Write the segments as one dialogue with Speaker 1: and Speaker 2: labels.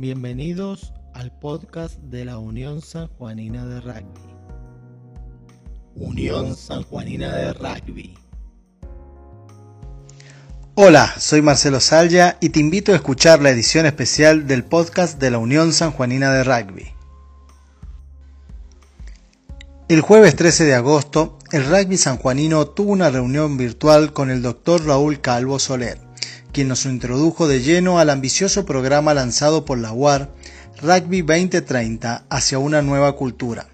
Speaker 1: Bienvenidos al podcast de la Unión San Juanina de Rugby. Unión San Juanina de Rugby.
Speaker 2: Hola, soy Marcelo Salya y te invito a escuchar la edición especial del podcast de la Unión San Juanina de Rugby. El jueves 13 de agosto, el rugby sanjuanino tuvo una reunión virtual con el doctor Raúl Calvo Soler, quien nos introdujo de lleno al ambicioso programa lanzado por la UAR Rugby 2030 hacia una nueva cultura.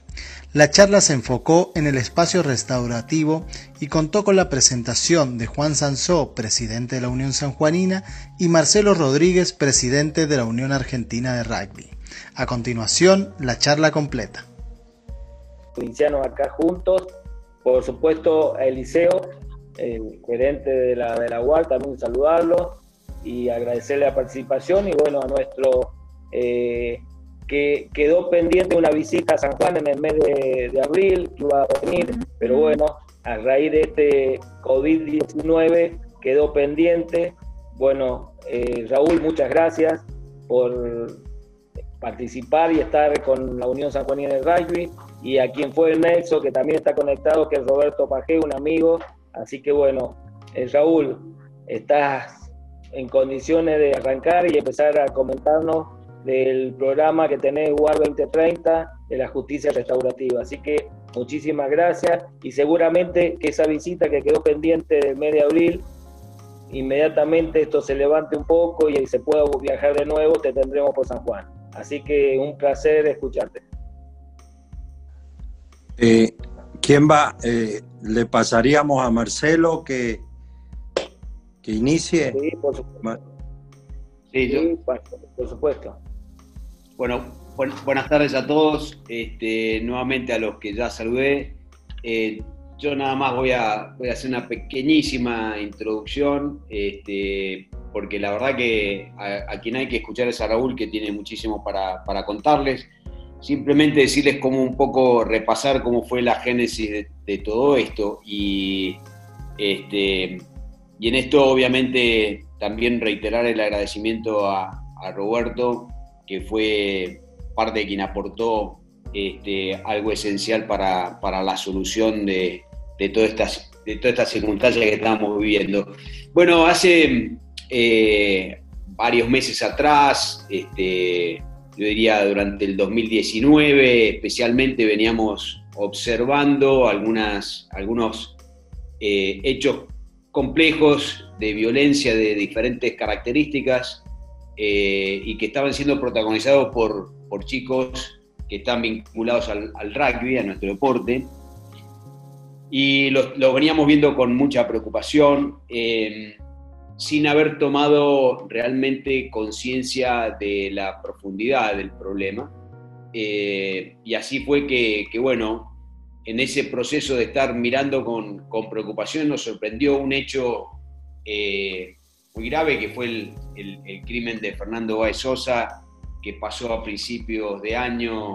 Speaker 2: La charla se enfocó en el espacio restaurativo y contó con la presentación de Juan Sansó, presidente de la Unión Sanjuanina, y Marcelo Rodríguez, presidente de la Unión Argentina de Rugby. A continuación, la charla completa.
Speaker 3: Provincianos acá juntos, por supuesto Eliseo, el gerente de la, de la UAR, también saludarlo y agradecerle la participación y bueno, a nuestro eh, que quedó pendiente una visita a San Juan en el mes de, abril, que iba a venir, pero bueno, a raíz de este COVID-19 quedó pendiente. Bueno, eh, Raúl, muchas gracias por participar y estar con la Unión San Juanina de Rugby y a quien fue el Nelson, que también está conectado, que es Roberto Pajé, un amigo. Así que bueno, eh, Raúl, estás en condiciones de arrancar y empezar a comentarnos del programa que tenés UAR 2030 de la justicia restaurativa. Así que muchísimas gracias y seguramente que esa visita que quedó pendiente del mes de abril, inmediatamente esto se levante un poco y se pueda viajar de nuevo, te tendremos por San Juan. Así que un placer escucharte.
Speaker 4: Eh, ¿Quién va? Eh, le pasaríamos a Marcelo que, que inicie.
Speaker 3: Sí, por supuesto. Sí, por supuesto.
Speaker 5: Bueno, buenas tardes a todos, este, nuevamente a los que ya saludé. Eh, yo nada más voy a, voy a hacer una pequeñísima introducción, este, porque la verdad que a, quien hay que escuchar es a Raúl, que tiene muchísimo para, contarles. Simplemente decirles cómo un poco repasar cómo fue la génesis de, todo esto y, este, y en esto obviamente también reiterar el agradecimiento a, Roberto que fue parte de quien aportó este, algo esencial para, la solución de, de, todas estas, de todas estas circunstancias que estamos viviendo. Bueno, hace eh, varios meses atrás, este, yo diría durante el 2019, especialmente veníamos observando algunos eh, hechos complejos de violencia de diferentes características eh, y que estaban siendo protagonizados por, por chicos que están vinculados al, rugby, a nuestro deporte. Y lo veníamos viendo con mucha preocupación, eh, sin haber tomado realmente conciencia de la profundidad del problema. Eh, y así fue que, bueno, en ese proceso de estar mirando con, con preocupación nos sorprendió un hecho muy grave, que fue el, el, crimen de Fernando Báez Sosa, que pasó a principios de año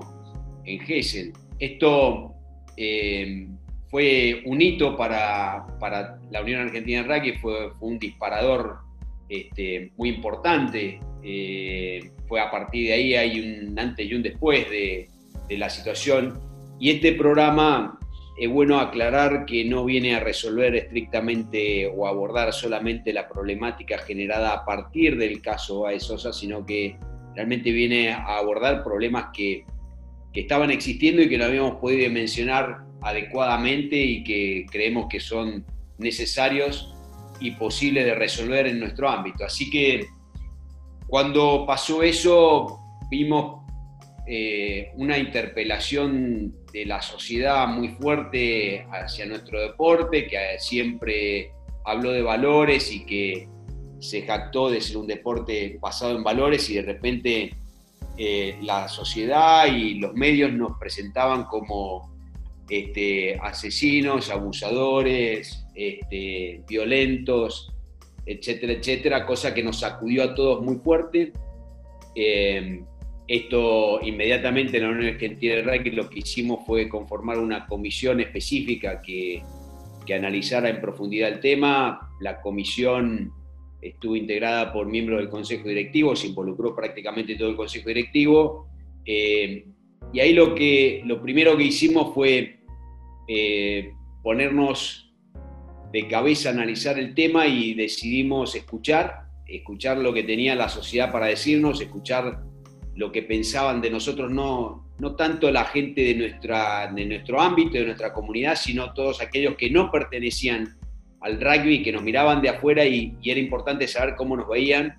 Speaker 5: en Gessel. Esto eh, fue un hito para, para, la Unión Argentina de Rugby, fue, un disparador este, muy importante. Eh, fue a partir de ahí, hay un antes y un después de, de la situación. Y este programa es bueno aclarar que no viene a resolver estrictamente o abordar solamente la problemática generada a partir del caso Sosa, sino que realmente viene a abordar problemas que, que estaban existiendo y que no habíamos podido mencionar adecuadamente y que creemos que son necesarios y posibles de resolver en nuestro ámbito. Así que cuando pasó eso, vimos eh, una interpelación de la sociedad muy fuerte hacia nuestro deporte, que siempre habló de valores y que se jactó de ser un deporte basado en valores y de repente eh, la sociedad y los medios nos presentaban como este, asesinos, abusadores, este, violentos, etcétera, etcétera, cosa que nos sacudió a todos muy fuerte. Eh, esto inmediatamente en la Unión Argentina de Rugby lo que hicimos fue conformar una comisión específica que, que analizara en profundidad el tema. La comisión estuvo integrada por miembros del Consejo Directivo, se involucró prácticamente todo el Consejo Directivo. Eh, y ahí lo, que, lo primero que hicimos fue eh, ponernos de cabeza a analizar el tema y decidimos escuchar, escuchar lo que tenía la sociedad para decirnos, escuchar lo que pensaban de nosotros, no, no tanto la gente de, nuestra, de nuestro ámbito, de nuestra comunidad, sino todos aquellos que no pertenecían al rugby, que nos miraban de afuera y, era importante saber cómo nos veían.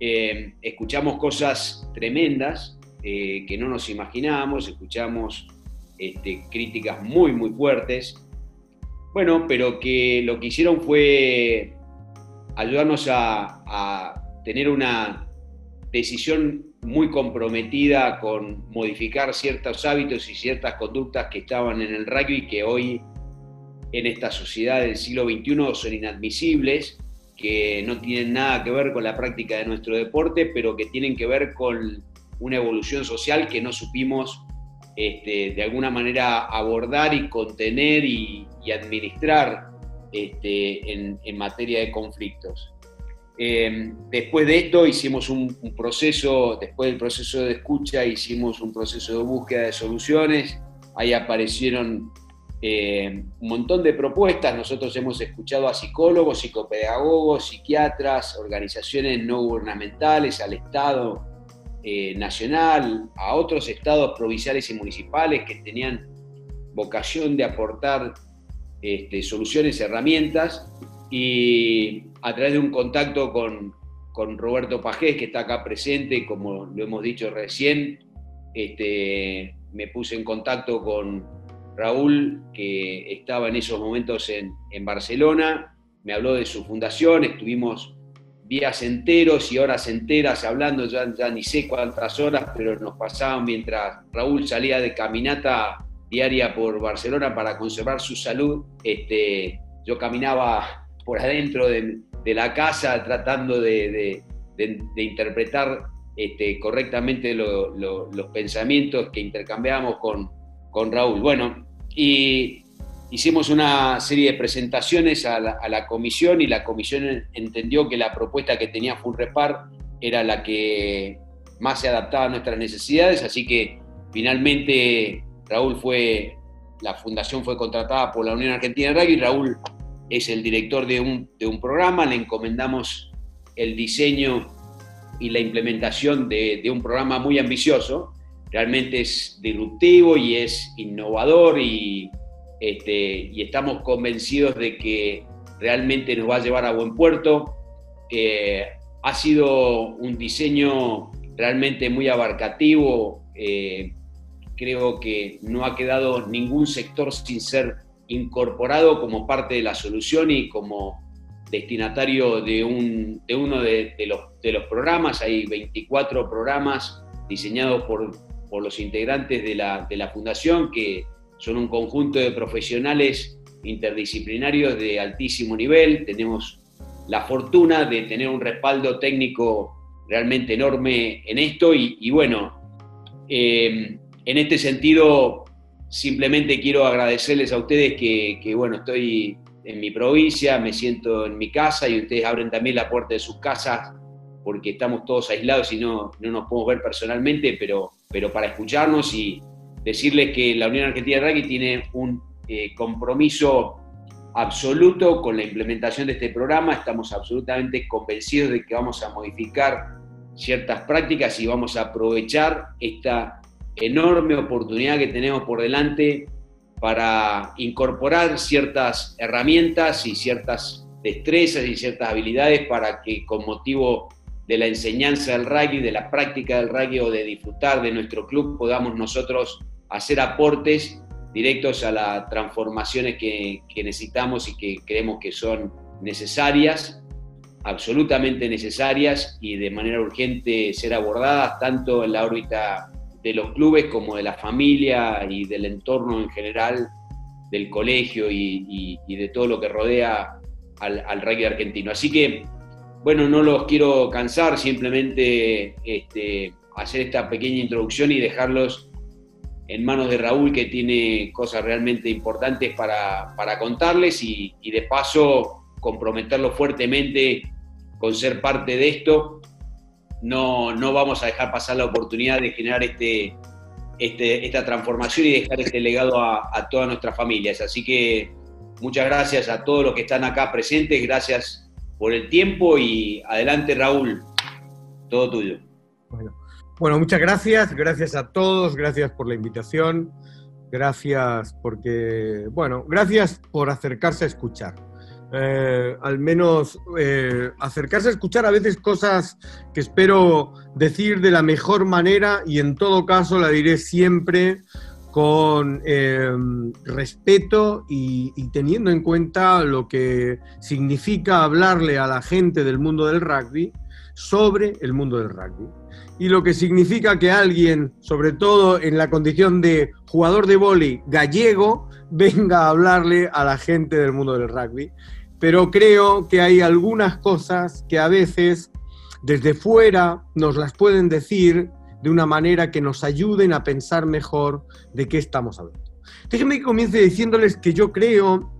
Speaker 5: Eh, escuchamos cosas tremendas eh, que no nos imaginábamos, escuchamos este, críticas muy, muy fuertes. Bueno, pero que lo que hicieron fue ayudarnos a, a tener una decisión muy comprometida con modificar ciertos hábitos y ciertas conductas que estaban en el rugby y que hoy en esta sociedad del siglo XXI son inadmisibles, que no tienen nada que ver con la práctica de nuestro deporte, pero que tienen que ver con una evolución social que no supimos este, de alguna manera abordar y contener y, administrar este, en, materia de conflictos. Eh, después de esto hicimos un, proceso, después del proceso de escucha hicimos un proceso de búsqueda de soluciones, ahí aparecieron eh, un montón de propuestas. Nosotros hemos escuchado a psicólogos, psicopedagogos, psiquiatras, organizaciones no gubernamentales, al Estado eh, nacional, a otros estados provinciales y municipales que tenían vocación de aportar este, soluciones, herramientas, y a través de un contacto con, con Roberto Pajés, que está acá presente, como lo hemos dicho recién, este, me puse en contacto con Raúl, que estaba en esos momentos en, Barcelona, me habló de su fundación, estuvimos días enteros y horas enteras hablando, ya, ni sé cuántas horas, pero nos pasaban mientras Raúl salía de caminata diaria por Barcelona para conservar su salud. Este, yo caminaba por adentro de, la casa tratando de, interpretar este, correctamente los pensamientos que intercambiábamos con, con Raúl. Bueno, y hicimos una serie de presentaciones a la, comisión y la comisión entendió que la propuesta que tenía Funrepar era la que más se adaptaba a nuestras necesidades, así que finalmente Raúl fue, la fundación fue contratada por la Unión Argentina de Rugby Raúl es el director de un, de un programa, le encomendamos el diseño y la implementación de, de un programa muy ambicioso. Realmente es disruptivo y es innovador y, este, y estamos convencidos de que realmente nos va a llevar a buen puerto. Eh, ha sido un diseño realmente muy abarcativo. Eh, creo que no ha quedado ningún sector sin ser incorporado como parte de la solución y como destinatario de, un, de uno de, los, de los programas. Hay 24 programas diseñados por por los integrantes de la, la fundación, que son un conjunto de profesionales interdisciplinarios de altísimo nivel. Tenemos la fortuna de tener un respaldo técnico realmente enorme en esto y, bueno, eh, en este sentido simplemente quiero agradecerles a ustedes que, que, bueno, estoy en mi provincia, me siento en mi casa y ustedes abren también la puerta de sus casas porque estamos todos aislados y no, no nos podemos ver personalmente, pero, pero para escucharnos y decirles que la Unión Argentina de Rugby tiene un eh, compromiso absoluto con la implementación de este programa. Estamos absolutamente convencidos de que vamos a modificar ciertas prácticas y vamos a aprovechar esta enorme oportunidad que tenemos por delante para incorporar ciertas herramientas y ciertas destrezas y ciertas habilidades para que con motivo de la enseñanza del rugby, de la práctica del rugby o de disfrutar de nuestro club, podamos nosotros hacer aportes directos a las transformaciones que, necesitamos y que creemos que son necesarias, absolutamente necesarias y de manera urgente ser abordadas tanto en la órbita de los clubes como de la familia y del entorno en general, del colegio y, de todo lo que rodea al, al rugby argentino. Así que bueno, no los quiero cansar, simplemente este, hacer esta pequeña introducción y dejarlos en manos de Raúl, que tiene cosas realmente importantes para, contarles y, de paso comprometerlo fuertemente con ser parte de esto, no, no vamos a dejar pasar la oportunidad de generar este, este, esta transformación y dejar este legado a, a, todas nuestras familias. Así que muchas gracias a todos los que están acá presentes, gracias por el tiempo y adelante Raúl, todo tuyo.
Speaker 6: Bueno, bueno muchas gracias, gracias a todos, gracias por la invitación, gracias porque, bueno, gracias por acercarse a escuchar. Eh, al menos eh, acercarse a escuchar a veces cosas que espero decir de la mejor manera y en todo caso la diré siempre con eh, respeto y, y, teniendo en cuenta lo que significa hablarle a la gente del mundo del rugby sobre el mundo del rugby. Y lo que significa que alguien, sobre todo en la condición de jugador de vóley gallego, venga a hablarle a la gente del mundo del rugby pero creo que hay algunas cosas que a veces desde fuera nos las pueden decir de una manera que nos ayuden a pensar mejor de qué estamos hablando. Déjenme que comience diciéndoles que yo creo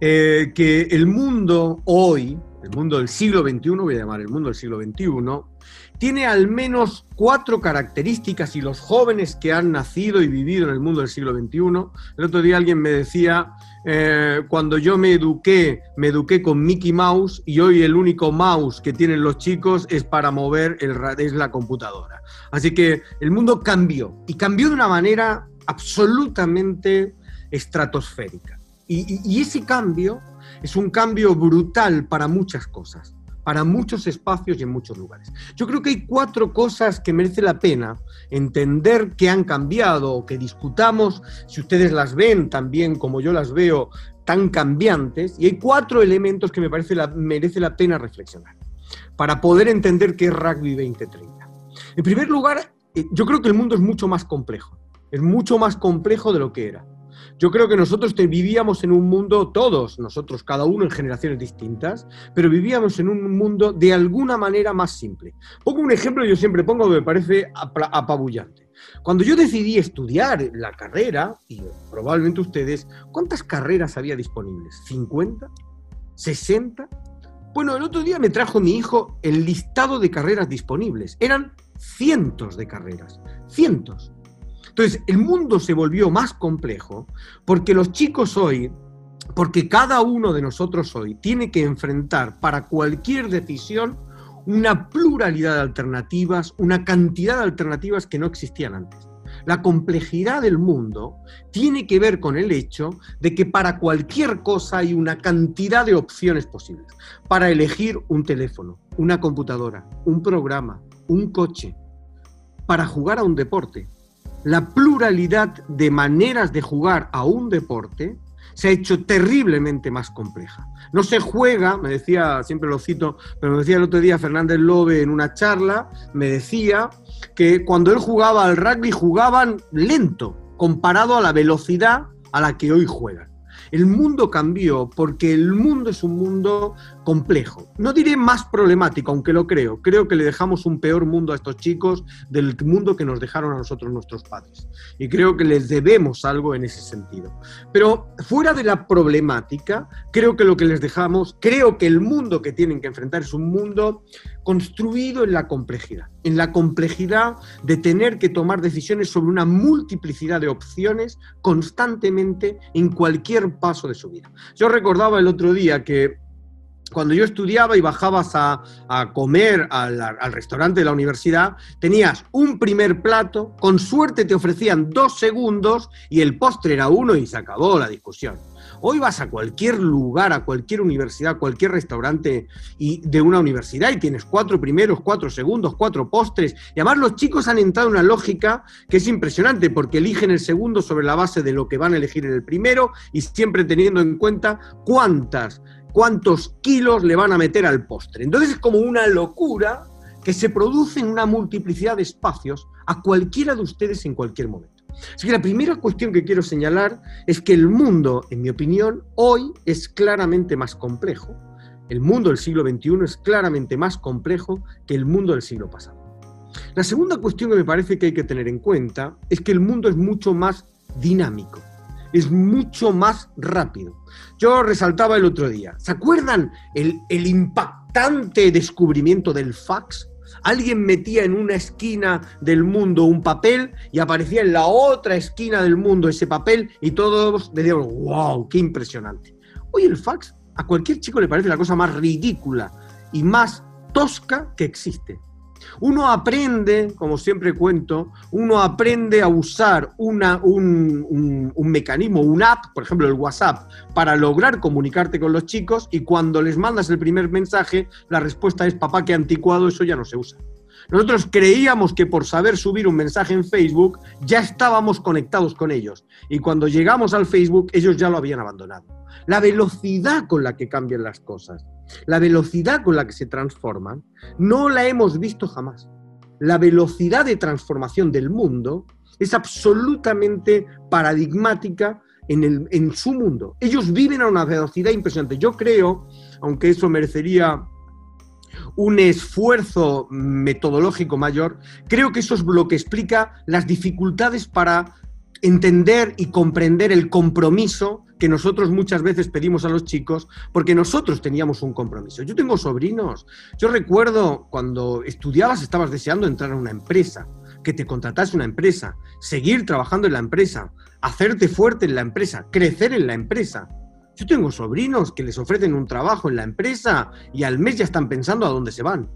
Speaker 6: eh, que el mundo hoy, el mundo del siglo XXI, voy a llamar el mundo del siglo XXI, tiene al menos cuatro características y los jóvenes que han nacido y vivido en el mundo del siglo XXI, el otro día alguien me decía, eh, cuando yo me eduqué, me eduqué con Mickey Mouse y hoy el único mouse que tienen los chicos es para mover el, es la computadora. Así que el mundo cambió y cambió de una manera absolutamente estratosférica. y ese cambio es un cambio brutal para muchas cosas para muchos espacios y en muchos lugares. Yo creo que hay cuatro cosas que merece la pena entender que han cambiado o que discutamos, si ustedes las ven también como yo las veo, tan cambiantes, y hay cuatro elementos que me parece la, merece la pena reflexionar para poder entender qué es Rugby 2030. En primer lugar, eh, yo creo que el mundo es mucho más complejo, es mucho más complejo de lo que era. Yo creo que nosotros vivíamos en un mundo, todos nosotros, cada uno en generaciones distintas, pero vivíamos en un mundo de alguna manera más simple. Pongo un ejemplo, yo siempre pongo que me parece apabullante. Cuando yo decidí estudiar la carrera, y probablemente ustedes, ¿cuántas carreras había disponibles? ¿50? ¿60? Bueno, el otro día me trajo mi hijo el listado de carreras disponibles. Eran cientos de carreras, cientos. Entonces, el mundo se volvió más complejo porque los chicos hoy, porque cada uno de nosotros hoy tiene que enfrentar para cualquier decisión una pluralidad de alternativas, una cantidad de alternativas que no existían antes. La complejidad del mundo tiene que ver con el hecho de que para cualquier cosa hay una cantidad de opciones posibles. Para elegir un teléfono, una computadora, un programa, un coche, para jugar a un deporte, la pluralidad de maneras de jugar a un deporte se ha hecho terriblemente más compleja. No se juega, me decía, siempre lo cito, pero me decía el otro día Fernández Lobe en una charla, me decía que cuando él jugaba al rugby jugaban lento comparado a la velocidad a la que hoy juegan. El mundo cambió porque el mundo es un mundo complejo. No diré más problemático, aunque lo creo. Creo que le dejamos un peor mundo a estos chicos del mundo que nos dejaron a nosotros nuestros padres. Y creo que les debemos algo en ese sentido. Pero fuera de la problemática, creo que lo que les dejamos, creo que el mundo que tienen que enfrentar es un mundo construido en la complejidad, en la complejidad de tener que tomar decisiones sobre una multiplicidad de opciones constantemente en cualquier paso de su vida. Yo recordaba el otro día que cuando yo estudiaba y bajabas a, comer al, restaurante de la universidad, tenías un primer plato, con suerte te ofrecían dos segundos y el postre era uno y se acabó la discusión. Hoy vas a cualquier lugar, a cualquier universidad, a cualquier restaurante y de una universidad y tienes cuatro primeros, cuatro segundos, cuatro postres. Y además los chicos han entrado en una lógica que es impresionante porque eligen el segundo sobre la base de lo que van a elegir en el primero y siempre teniendo en cuenta cuántas, cuántos kilos le van a meter al postre. Entonces es como una locura que se produce en una multiplicidad de espacios a cualquiera de ustedes en cualquier momento. Así que la primera cuestión que quiero señalar es que el mundo, en mi opinión, hoy es claramente más complejo. El mundo del siglo XXI es claramente más complejo que el mundo del siglo pasado. La segunda cuestión que me parece que hay que tener en cuenta es que el mundo es mucho más dinámico. Es mucho más rápido. Yo resaltaba el otro día, ¿se acuerdan el, el impactante descubrimiento del fax? Alguien metía en una esquina del mundo un papel y aparecía en la otra esquina del mundo ese papel y todos decíamos, wow, qué impresionante. Hoy el fax a cualquier chico le parece la cosa más ridícula y más tosca que existe. Uno aprende, como siempre cuento, uno aprende a usar un, un, mecanismo, un app, por ejemplo el WhatsApp, para lograr comunicarte con los chicos y cuando les mandas el primer mensaje, la respuesta es, papá, qué anticuado, eso ya no se usa. Nosotros creíamos que por saber subir un mensaje en Facebook ya estábamos conectados con ellos y cuando llegamos al Facebook ellos ya lo habían abandonado. La velocidad con la que cambian las cosas, la velocidad con la que se transforman, no la hemos visto jamás. La velocidad de transformación del mundo es absolutamente paradigmática en, en su mundo. Ellos viven a una velocidad impresionante. Yo creo, aunque eso merecería un esfuerzo metodológico mayor, creo que eso es lo que explica las dificultades para entender y comprender el compromiso que nosotros muchas veces pedimos a los chicos porque nosotros teníamos un compromiso. Yo tengo sobrinos. Yo recuerdo cuando estudiabas estabas deseando entrar a una empresa, que te contratase una empresa, seguir trabajando en la empresa, hacerte fuerte en la empresa, crecer en la empresa. Yo tengo sobrinos que les ofrecen un trabajo en la empresa y al mes ya están pensando a dónde se van.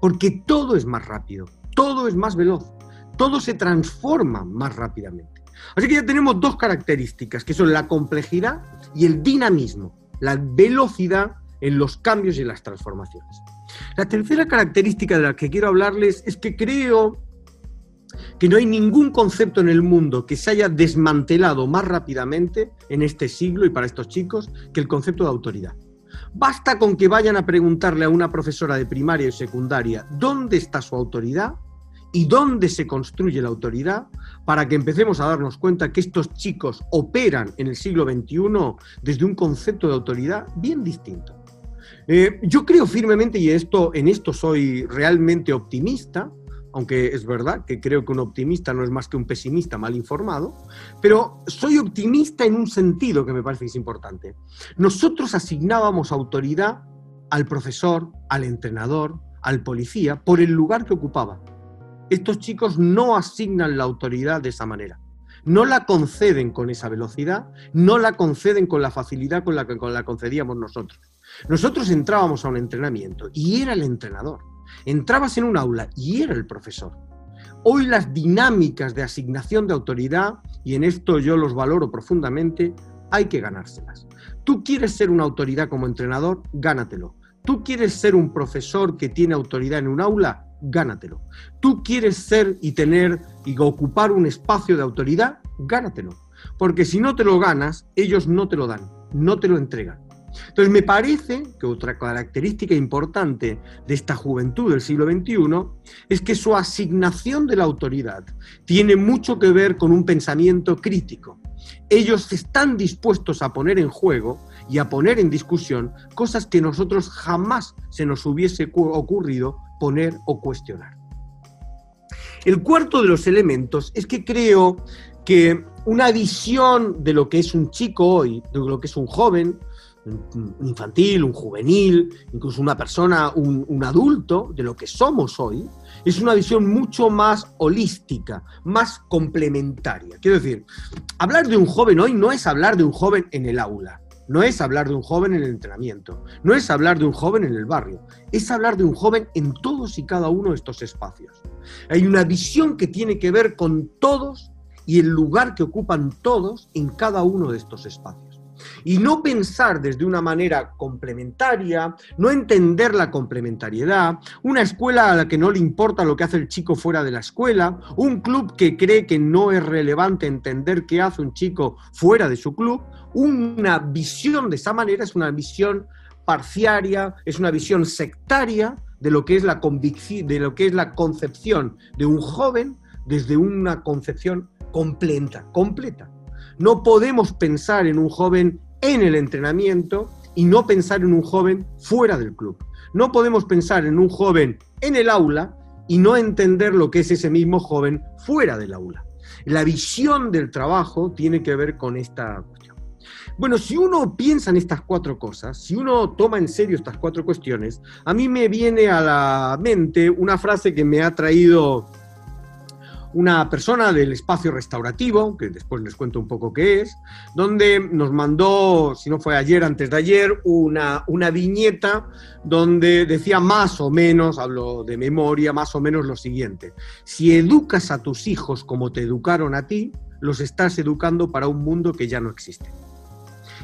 Speaker 6: Porque todo es más rápido, todo es más veloz, todo se transforma más rápidamente. Así que ya tenemos dos características, que son la complejidad y el dinamismo, la velocidad en los cambios y en las transformaciones. La tercera característica de la que quiero hablarles es que creo que no hay ningún concepto en el mundo que se haya desmantelado más rápidamente en este siglo y para estos chicos que el concepto de autoridad. Basta con que vayan a preguntarle a una profesora de primaria y secundaria dónde está su autoridad y dónde se construye la autoridad para que empecemos a darnos cuenta que estos chicos operan en el siglo XXI desde un concepto de autoridad bien distinto. Eh, yo creo firmemente, y esto, en esto soy realmente optimista, aunque es verdad que creo que un optimista no es más que un pesimista mal informado, pero soy optimista en un sentido que me parece que es importante. Nosotros asignábamos autoridad al profesor, al entrenador, al policía, por el lugar que ocupaba. Estos chicos no asignan la autoridad de esa manera. No la conceden con esa velocidad, no la conceden con la facilidad con la que la concedíamos nosotros. Nosotros entrábamos a un entrenamiento y era el entrenador Entrabas en un aula y era el profesor. Hoy las dinámicas de asignación de autoridad, y en esto yo los valoro profundamente, hay que ganárselas. Tú quieres ser una autoridad como entrenador, gánatelo. Tú quieres ser un profesor que tiene autoridad en un aula, gánatelo. Tú quieres ser y tener y ocupar un espacio de autoridad, gánatelo. Porque si no te lo ganas, ellos no te lo dan, no te lo entregan. Entonces, me parece que otra característica importante de esta juventud del siglo XXI es que su asignación de la autoridad tiene mucho que ver con un pensamiento crítico. Ellos están dispuestos a poner en juego y a poner en discusión cosas que nosotros jamás se nos hubiese ocurrido poner o cuestionar. El cuarto de los elementos es que creo que una visión de lo que es un chico hoy, de lo que es un joven, un infantil, un juvenil, incluso una persona, un, adulto, de lo que somos hoy, es una visión mucho más holística, más complementaria. Quiero decir, hablar de un joven hoy no es hablar de un joven en el aula, no es hablar de un joven en el entrenamiento, no es hablar de un joven en el barrio, es hablar de un joven en todos y cada uno de estos espacios. Hay una visión que tiene que ver con todos y el lugar que ocupan todos en cada uno de estos espacios y no pensar desde una manera complementaria, no entender la complementariedad, una escuela a la que no le importa lo que hace el chico fuera de la escuela, un club que cree que no es relevante entender qué hace un chico fuera de su club, una visión de esa manera es una visión parciaria, es una visión sectaria de lo que es la de lo que es la concepción de un joven desde una concepción completa, completa. No podemos pensar en un joven en el entrenamiento y no pensar en un joven fuera del club. No podemos pensar en un joven en el aula y no entender lo que es ese mismo joven fuera del aula. La visión del trabajo tiene que ver con esta. Bueno, si uno piensa en estas cuatro cosas, si uno toma en serio estas cuatro cuestiones, a mí me viene a la mente una frase que me ha traído una persona del espacio restaurativo, que después les cuento un poco qué es, donde nos mandó, si no fue ayer, antes de ayer, una, una viñeta donde decía más o menos, hablo de memoria, más o menos lo siguiente. Si educas a tus hijos como te educaron a ti, los estás educando para un mundo que ya no existe.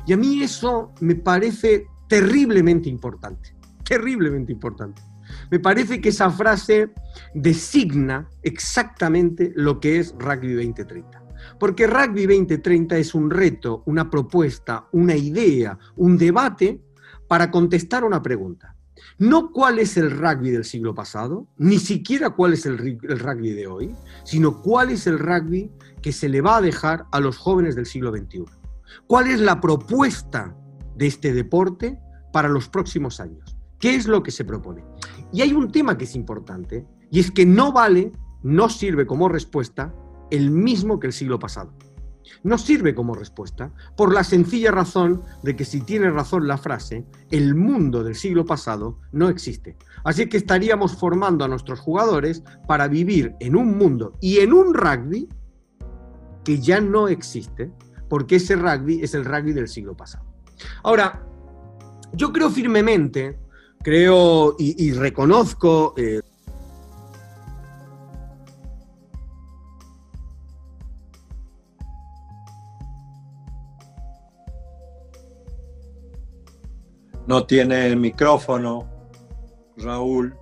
Speaker 6: Y a mí eso me parece terriblemente importante, terriblemente importante. Me parece que esa frase designa exactamente lo que es Rugby 2030. Porque Rugby 2030 es un reto, una propuesta, una idea, un debate para contestar una pregunta. No cuál es el rugby del siglo pasado, ni siquiera cuál es el, rugby de hoy, sino cuál es el rugby que se le va a dejar a los jóvenes del siglo XXI. ¿Cuál es la propuesta de este deporte para los próximos años? ¿Qué es lo que se propone? Y hay un tema que es importante, y es que no vale, no sirve como respuesta el mismo que el siglo pasado. No sirve como respuesta por la sencilla razón de que si tiene razón la frase, el mundo del siglo pasado no existe. Así que estaríamos formando a nuestros jugadores para vivir en un mundo y en un rugby que ya no existe, porque ese rugby es el rugby del siglo pasado. Ahora, yo creo firmemente creo y, reconozco... Eh,
Speaker 4: no tiene el micrófono, Raúl.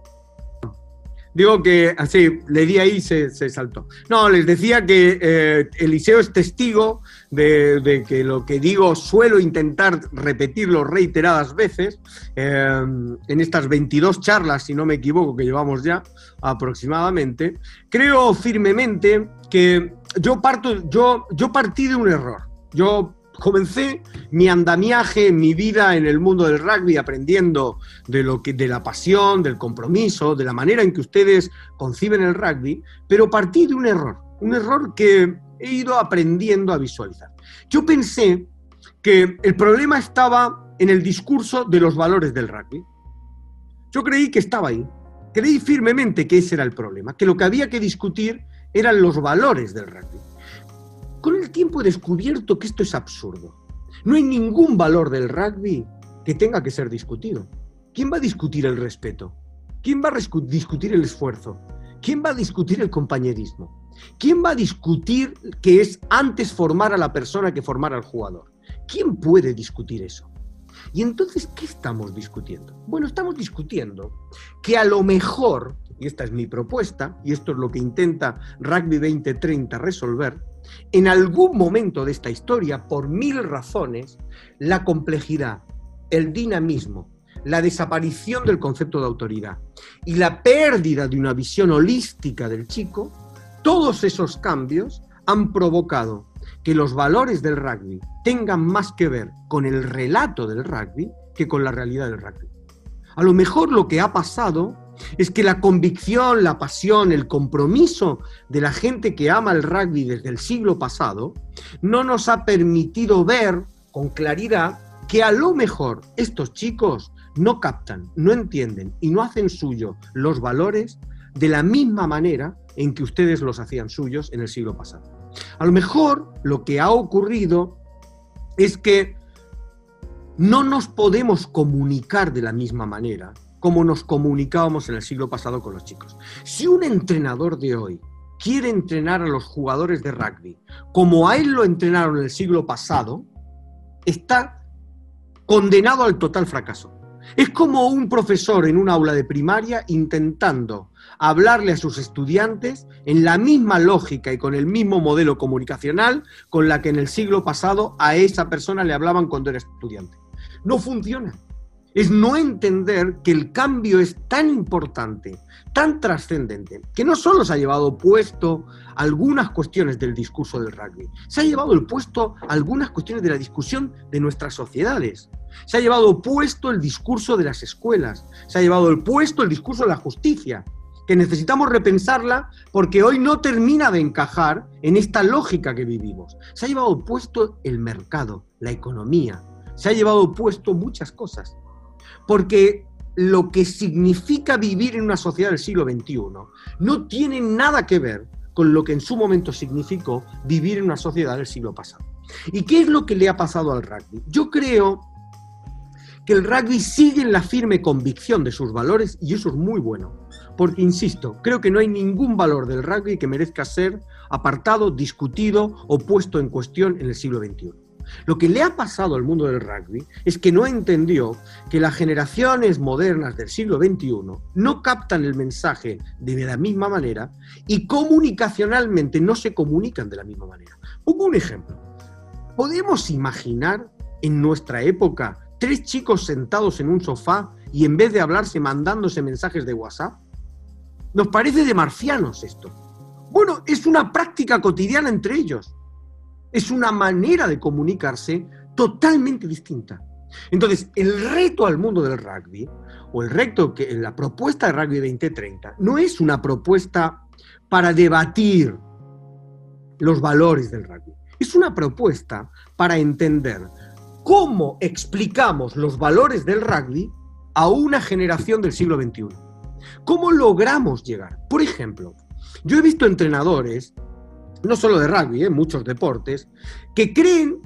Speaker 6: Digo que así, le di ahí y se, saltó. No, les decía que eh, Eliseo es testigo de, que lo que digo suelo intentar repetirlo reiteradas veces eh, en estas 22 charlas, si no me equivoco, que llevamos ya aproximadamente. Creo firmemente que yo, parto, yo, yo partí de un error. Yo comencé mi andamiaje, mi vida en el mundo del rugby, aprendiendo de, lo que, de la pasión, del compromiso, de la manera en que ustedes conciben el rugby, pero partí de un error, un error que he ido aprendiendo a visualizar. Yo pensé que el problema estaba en el discurso de los valores del rugby. Yo creí que estaba ahí, creí firmemente que ese era el problema, que lo que había que discutir eran los valores del rugby. Con el tiempo he descubierto que esto es absurdo. No hay ningún valor del rugby que tenga que ser discutido. ¿Quién va a discutir el respeto? ¿Quién va a discutir el esfuerzo? ¿Quién va a discutir el compañerismo? ¿Quién va a discutir que es antes formar a la persona que formar al jugador? ¿Quién puede discutir eso? Y entonces, ¿qué estamos discutiendo? Bueno, estamos discutiendo que a lo mejor, y esta es mi propuesta, y esto es lo que intenta Rugby 2030 resolver, en algún momento de esta historia, por mil razones, la complejidad, el dinamismo, la desaparición del concepto de autoridad y la pérdida de una visión holística del chico, todos esos cambios han provocado que los valores del rugby tengan más que ver con el relato del rugby que con la realidad del rugby. A lo mejor lo que ha pasado es que la convicción, la pasión, el compromiso de la gente que ama el rugby desde el siglo pasado no nos ha permitido ver con claridad que a lo mejor estos chicos no captan, no entienden y no hacen suyo los valores de la misma manera en que ustedes los hacían suyos en el siglo pasado. A lo mejor lo que ha ocurrido es que no nos podemos comunicar de la misma manera como nos comunicábamos en el siglo pasado con los chicos. Si un entrenador de hoy quiere entrenar a los jugadores de rugby como a él lo entrenaron en el siglo pasado, está condenado al total fracaso. Es como un profesor en un aula de primaria intentando hablarle a sus estudiantes en la misma lógica y con el mismo modelo comunicacional con la que en el siglo pasado a esa persona le hablaban cuando era estudiante. No funciona es no entender que el cambio es tan importante, tan trascendente, que no solo se ha llevado puesto algunas cuestiones del discurso del rugby, se ha llevado el puesto algunas cuestiones de la discusión de nuestras sociedades. Se ha llevado puesto el discurso de las escuelas, se ha llevado el puesto el discurso de la justicia. que necesitamos repensarla porque hoy no termina de encajar en esta lógica que vivimos. Se ha llevado puesto el mercado, la economía, se ha llevado puesto muchas cosas. Porque lo que significa vivir en una sociedad del siglo XXI no tiene nada que ver con lo que en su momento significó vivir en una sociedad del siglo pasado. ¿Y qué es lo que le ha pasado al rugby? Yo creo que el rugby sigue en la firme convicción de sus valores y eso es muy bueno. Porque, insisto, creo que no hay ningún valor del rugby que merezca ser apartado, discutido o puesto en cuestión en el siglo XXI. Lo que le ha pasado al mundo del rugby es que no entendió que las generaciones modernas del siglo XXI no captan el mensaje de la misma manera y comunicacionalmente no se comunican de la misma manera. Pongo un ejemplo. ¿Podemos imaginar en nuestra época tres chicos sentados en un sofá y en vez de hablarse mandándose mensajes de WhatsApp? Nos parece de marcianos esto. Bueno, es una práctica cotidiana entre ellos. Es una manera de comunicarse totalmente distinta. Entonces, el reto al mundo del rugby, o el reto que la propuesta de Rugby 2030, no es una propuesta para debatir los valores del rugby. Es una propuesta para entender cómo explicamos los valores del rugby a una generación del siglo XXI. ¿Cómo logramos llegar? Por ejemplo, yo he visto entrenadores, no solo de rugby, en muchos deportes, que creen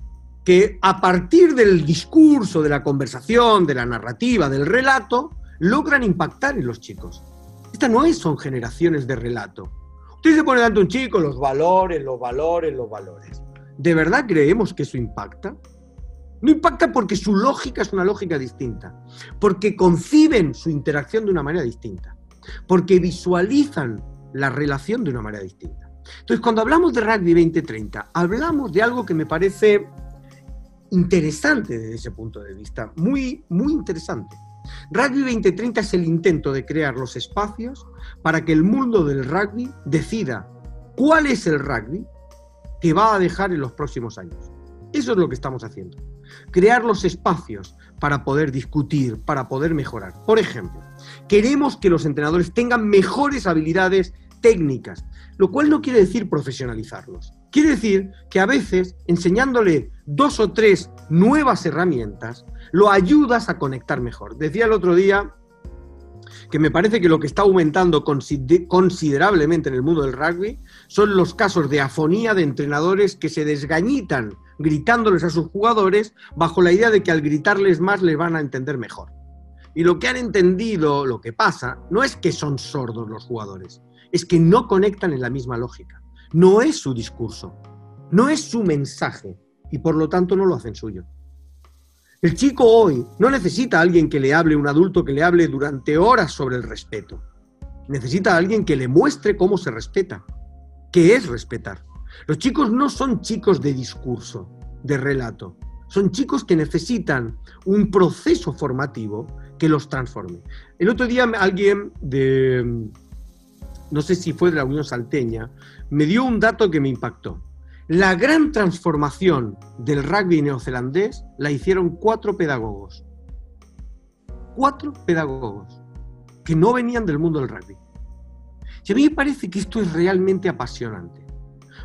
Speaker 6: que a partir del discurso, de la conversación, de la narrativa, del relato, logran impactar en los chicos. Estas no son generaciones de relato. Usted se pone delante un chico, los valores, los valores, los valores. ¿De verdad creemos que eso impacta? No impacta porque su lógica es una lógica distinta, porque conciben su interacción de una manera distinta, porque visualizan la relación de una manera distinta. Entonces, cuando hablamos de Rugby 2030, hablamos de algo que me parece interesante desde ese punto de vista, muy, muy interesante. Rugby 2030 es el intento de crear los espacios para que el mundo del rugby decida cuál es el rugby que va a dejar en los próximos años. Eso es lo que estamos haciendo crear los espacios para poder discutir, para poder mejorar. Por ejemplo, queremos que los entrenadores tengan mejores habilidades técnicas, lo cual no quiere decir profesionalizarlos. Quiere decir que a veces enseñándole dos o tres nuevas herramientas, lo ayudas a conectar mejor. Decía el otro día que me parece que lo que está aumentando considerablemente en el mundo del rugby son los casos de afonía de entrenadores que se desgañitan gritándoles a sus jugadores bajo la idea de que al gritarles más les van a entender mejor. Y lo que han entendido, lo que pasa, no es que son sordos los jugadores, es que no conectan en la misma lógica. No es su discurso, no es su mensaje y por lo tanto no lo hacen suyo. El chico hoy no necesita a alguien que le hable, un adulto que le hable durante horas sobre el respeto. Necesita a alguien que le muestre cómo se respeta, qué es respetar. Los chicos no son chicos de discurso, de relato. Son chicos que necesitan un proceso formativo que los transforme. El otro día alguien de, no sé si fue de la Unión Salteña, me dio un dato que me impactó. La gran transformación del rugby neozelandés la hicieron cuatro pedagogos. Cuatro pedagogos que no venían del mundo del rugby. Y a mí me parece que esto es realmente apasionante.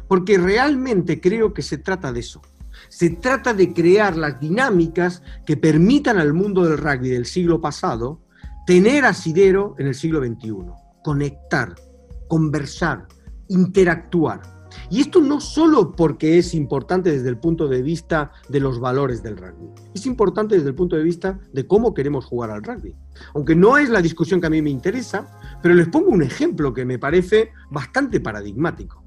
Speaker 6: Porque realmente creo que se trata de eso. Se trata de crear las dinámicas que permitan al mundo del rugby del siglo pasado tener asidero en el siglo XXI, conectar, conversar, interactuar. Y esto no solo porque es importante desde el punto de vista de los valores del rugby, es importante desde el punto de vista de cómo queremos jugar al rugby. Aunque no es la discusión que a mí me interesa, pero les pongo un ejemplo que me parece bastante paradigmático.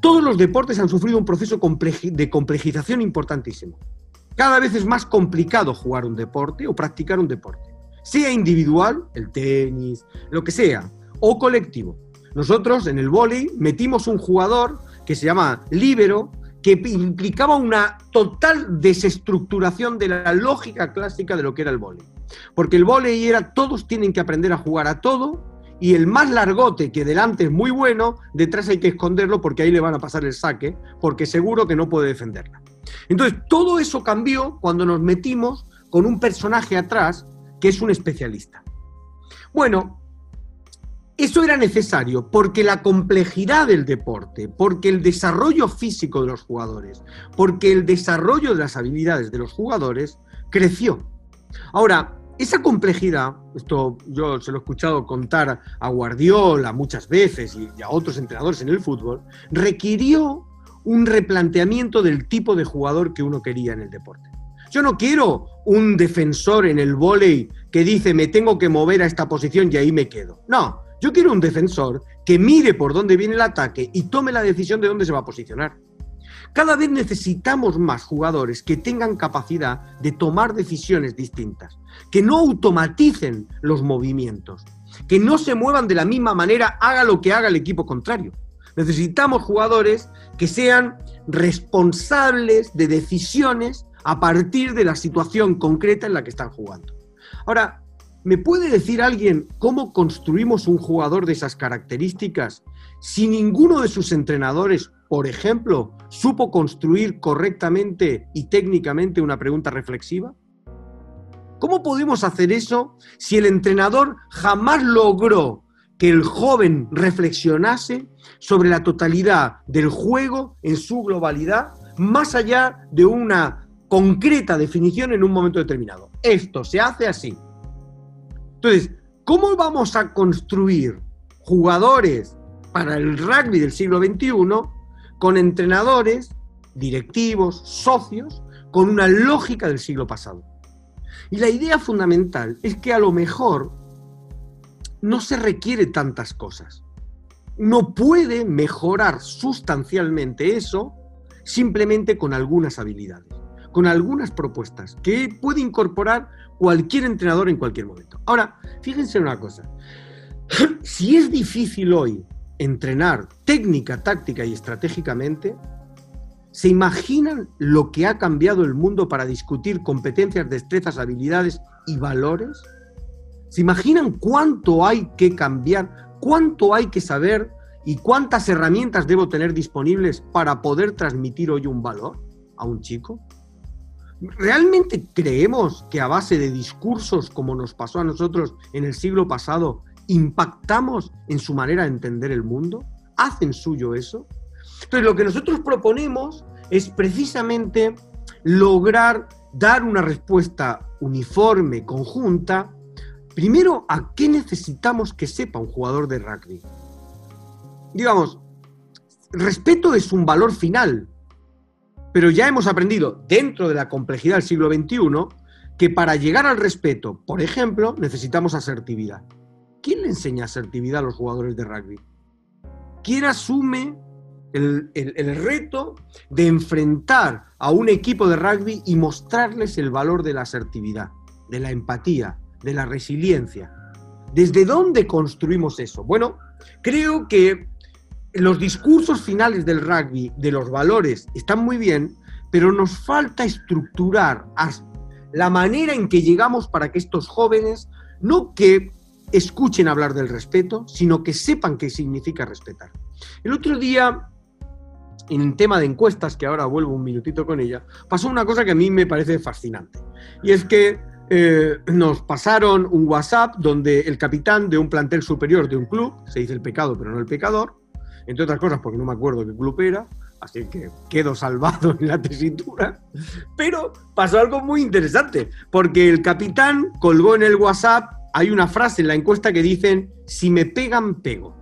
Speaker 6: Todos los deportes han sufrido un proceso de complejización importantísimo. Cada vez es más complicado jugar un deporte o practicar un deporte, sea individual, el tenis, lo que sea, o colectivo. Nosotros en el vóley metimos un jugador que se llama líbero, que implicaba una total desestructuración de la lógica clásica de lo que era el vóley. Porque el vóley era todos tienen que aprender a jugar a todo y el más largote que delante es muy bueno, detrás hay que esconderlo porque ahí le van a pasar el saque, porque seguro que no puede defenderla. Entonces, todo eso cambió cuando nos metimos con un personaje atrás que es un especialista. Bueno, eso era necesario porque la complejidad del deporte, porque el desarrollo físico de los jugadores, porque el desarrollo de las habilidades de los jugadores creció. Ahora, esa complejidad, esto yo se lo he escuchado contar a Guardiola muchas veces y a otros entrenadores en el fútbol, requirió un replanteamiento del tipo de jugador que uno quería en el deporte. Yo no quiero un defensor en el vóley que dice me tengo que mover a esta posición y ahí me quedo. No, yo quiero un defensor que mire por dónde viene el ataque y tome la decisión de dónde se va a posicionar. Cada vez necesitamos más jugadores que tengan capacidad de tomar decisiones distintas, que no automaticen los movimientos, que no se muevan de la misma manera, haga lo que haga el equipo contrario. Necesitamos jugadores que sean responsables de decisiones a partir de la situación concreta en la que están jugando. Ahora, ¿Me puede decir alguien cómo construimos un jugador de esas características si ninguno de sus entrenadores, por ejemplo, supo construir correctamente y técnicamente una pregunta reflexiva? ¿Cómo podemos hacer eso si el entrenador jamás logró que el joven reflexionase sobre la totalidad del juego en su globalidad, más allá de una concreta definición en un momento determinado? Esto se hace así. Entonces, ¿cómo vamos a construir jugadores para el rugby del siglo XXI con entrenadores, directivos, socios, con una lógica del siglo pasado? Y la idea fundamental es que a lo mejor no se requiere tantas cosas. No puede mejorar sustancialmente eso simplemente con algunas habilidades, con algunas propuestas que puede incorporar cualquier entrenador en cualquier momento. Ahora, fíjense una cosa. Si es difícil hoy entrenar técnica, táctica y estratégicamente, ¿se imaginan lo que ha cambiado el mundo para discutir competencias, destrezas, habilidades y valores? ¿Se imaginan cuánto hay que cambiar, cuánto hay que saber y cuántas herramientas debo tener disponibles para poder transmitir hoy un valor a un chico? ¿Realmente creemos que a base de discursos como nos pasó a nosotros en el siglo pasado, impactamos en su manera de entender el mundo? ¿Hacen suyo eso? Entonces lo que nosotros proponemos es precisamente lograr dar una respuesta uniforme, conjunta, primero a qué necesitamos que sepa un jugador de rugby. Digamos, respeto es un valor final, pero ya hemos aprendido dentro de la complejidad del siglo XXI que para llegar al respeto, por ejemplo, necesitamos asertividad. ¿Quién le enseña asertividad a los jugadores de rugby? ¿Quién asume el, reto de enfrentar a un equipo de rugby y mostrarles el valor de la asertividad, de la empatía, de la resiliencia? ¿Desde dónde construimos eso? Bueno, creo que los discursos finales del rugby, de los valores, están muy bien, pero nos falta estructurar la manera en que llegamos para que estos jóvenes no que escuchen hablar del respeto, sino que sepan qué significa respetar. El otro día, en tema de encuestas, que ahora vuelvo un minutito con ella, pasó una cosa que a mí me parece fascinante. Y es que eh, nos pasaron un WhatsApp donde el capitán de un plantel superior de un club, se dice el pecado pero no el pecador, entre otras cosas porque no me acuerdo qué club era, así que quedo salvado en la tesitura. Pero pasó algo muy interesante, porque el capitán colgó en el WhatsApp, hay una frase en la encuesta que dicen, si me pegan, pego.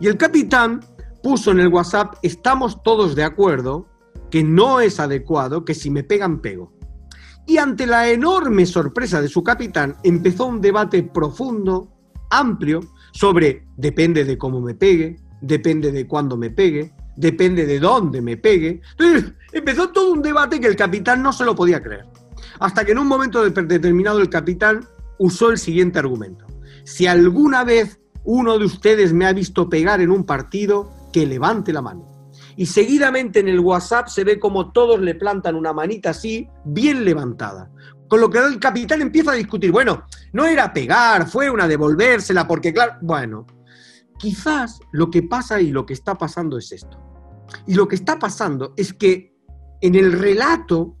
Speaker 6: Y el capitán puso en el WhatsApp, estamos todos de acuerdo que no es adecuado que si me pegan, pego. Y ante la enorme sorpresa de su capitán, empezó un debate profundo, amplio, sobre depende de cómo me pegue, depende de cuándo me pegue, depende de dónde me pegue. Entonces empezó todo un debate que el capitán no se lo podía creer. Hasta que en un momento determinado el capitán usó el siguiente argumento. Si alguna vez uno de ustedes me ha visto pegar en un partido, que levante la mano. Y seguidamente en el WhatsApp se ve como todos le plantan una manita así, bien levantada. Con lo que el capitán empieza a discutir, bueno, no era pegar, fue una devolvérsela, porque claro, bueno, Quizás lo que pasa y lo que está pasando es esto. Y lo que está pasando es que en el relato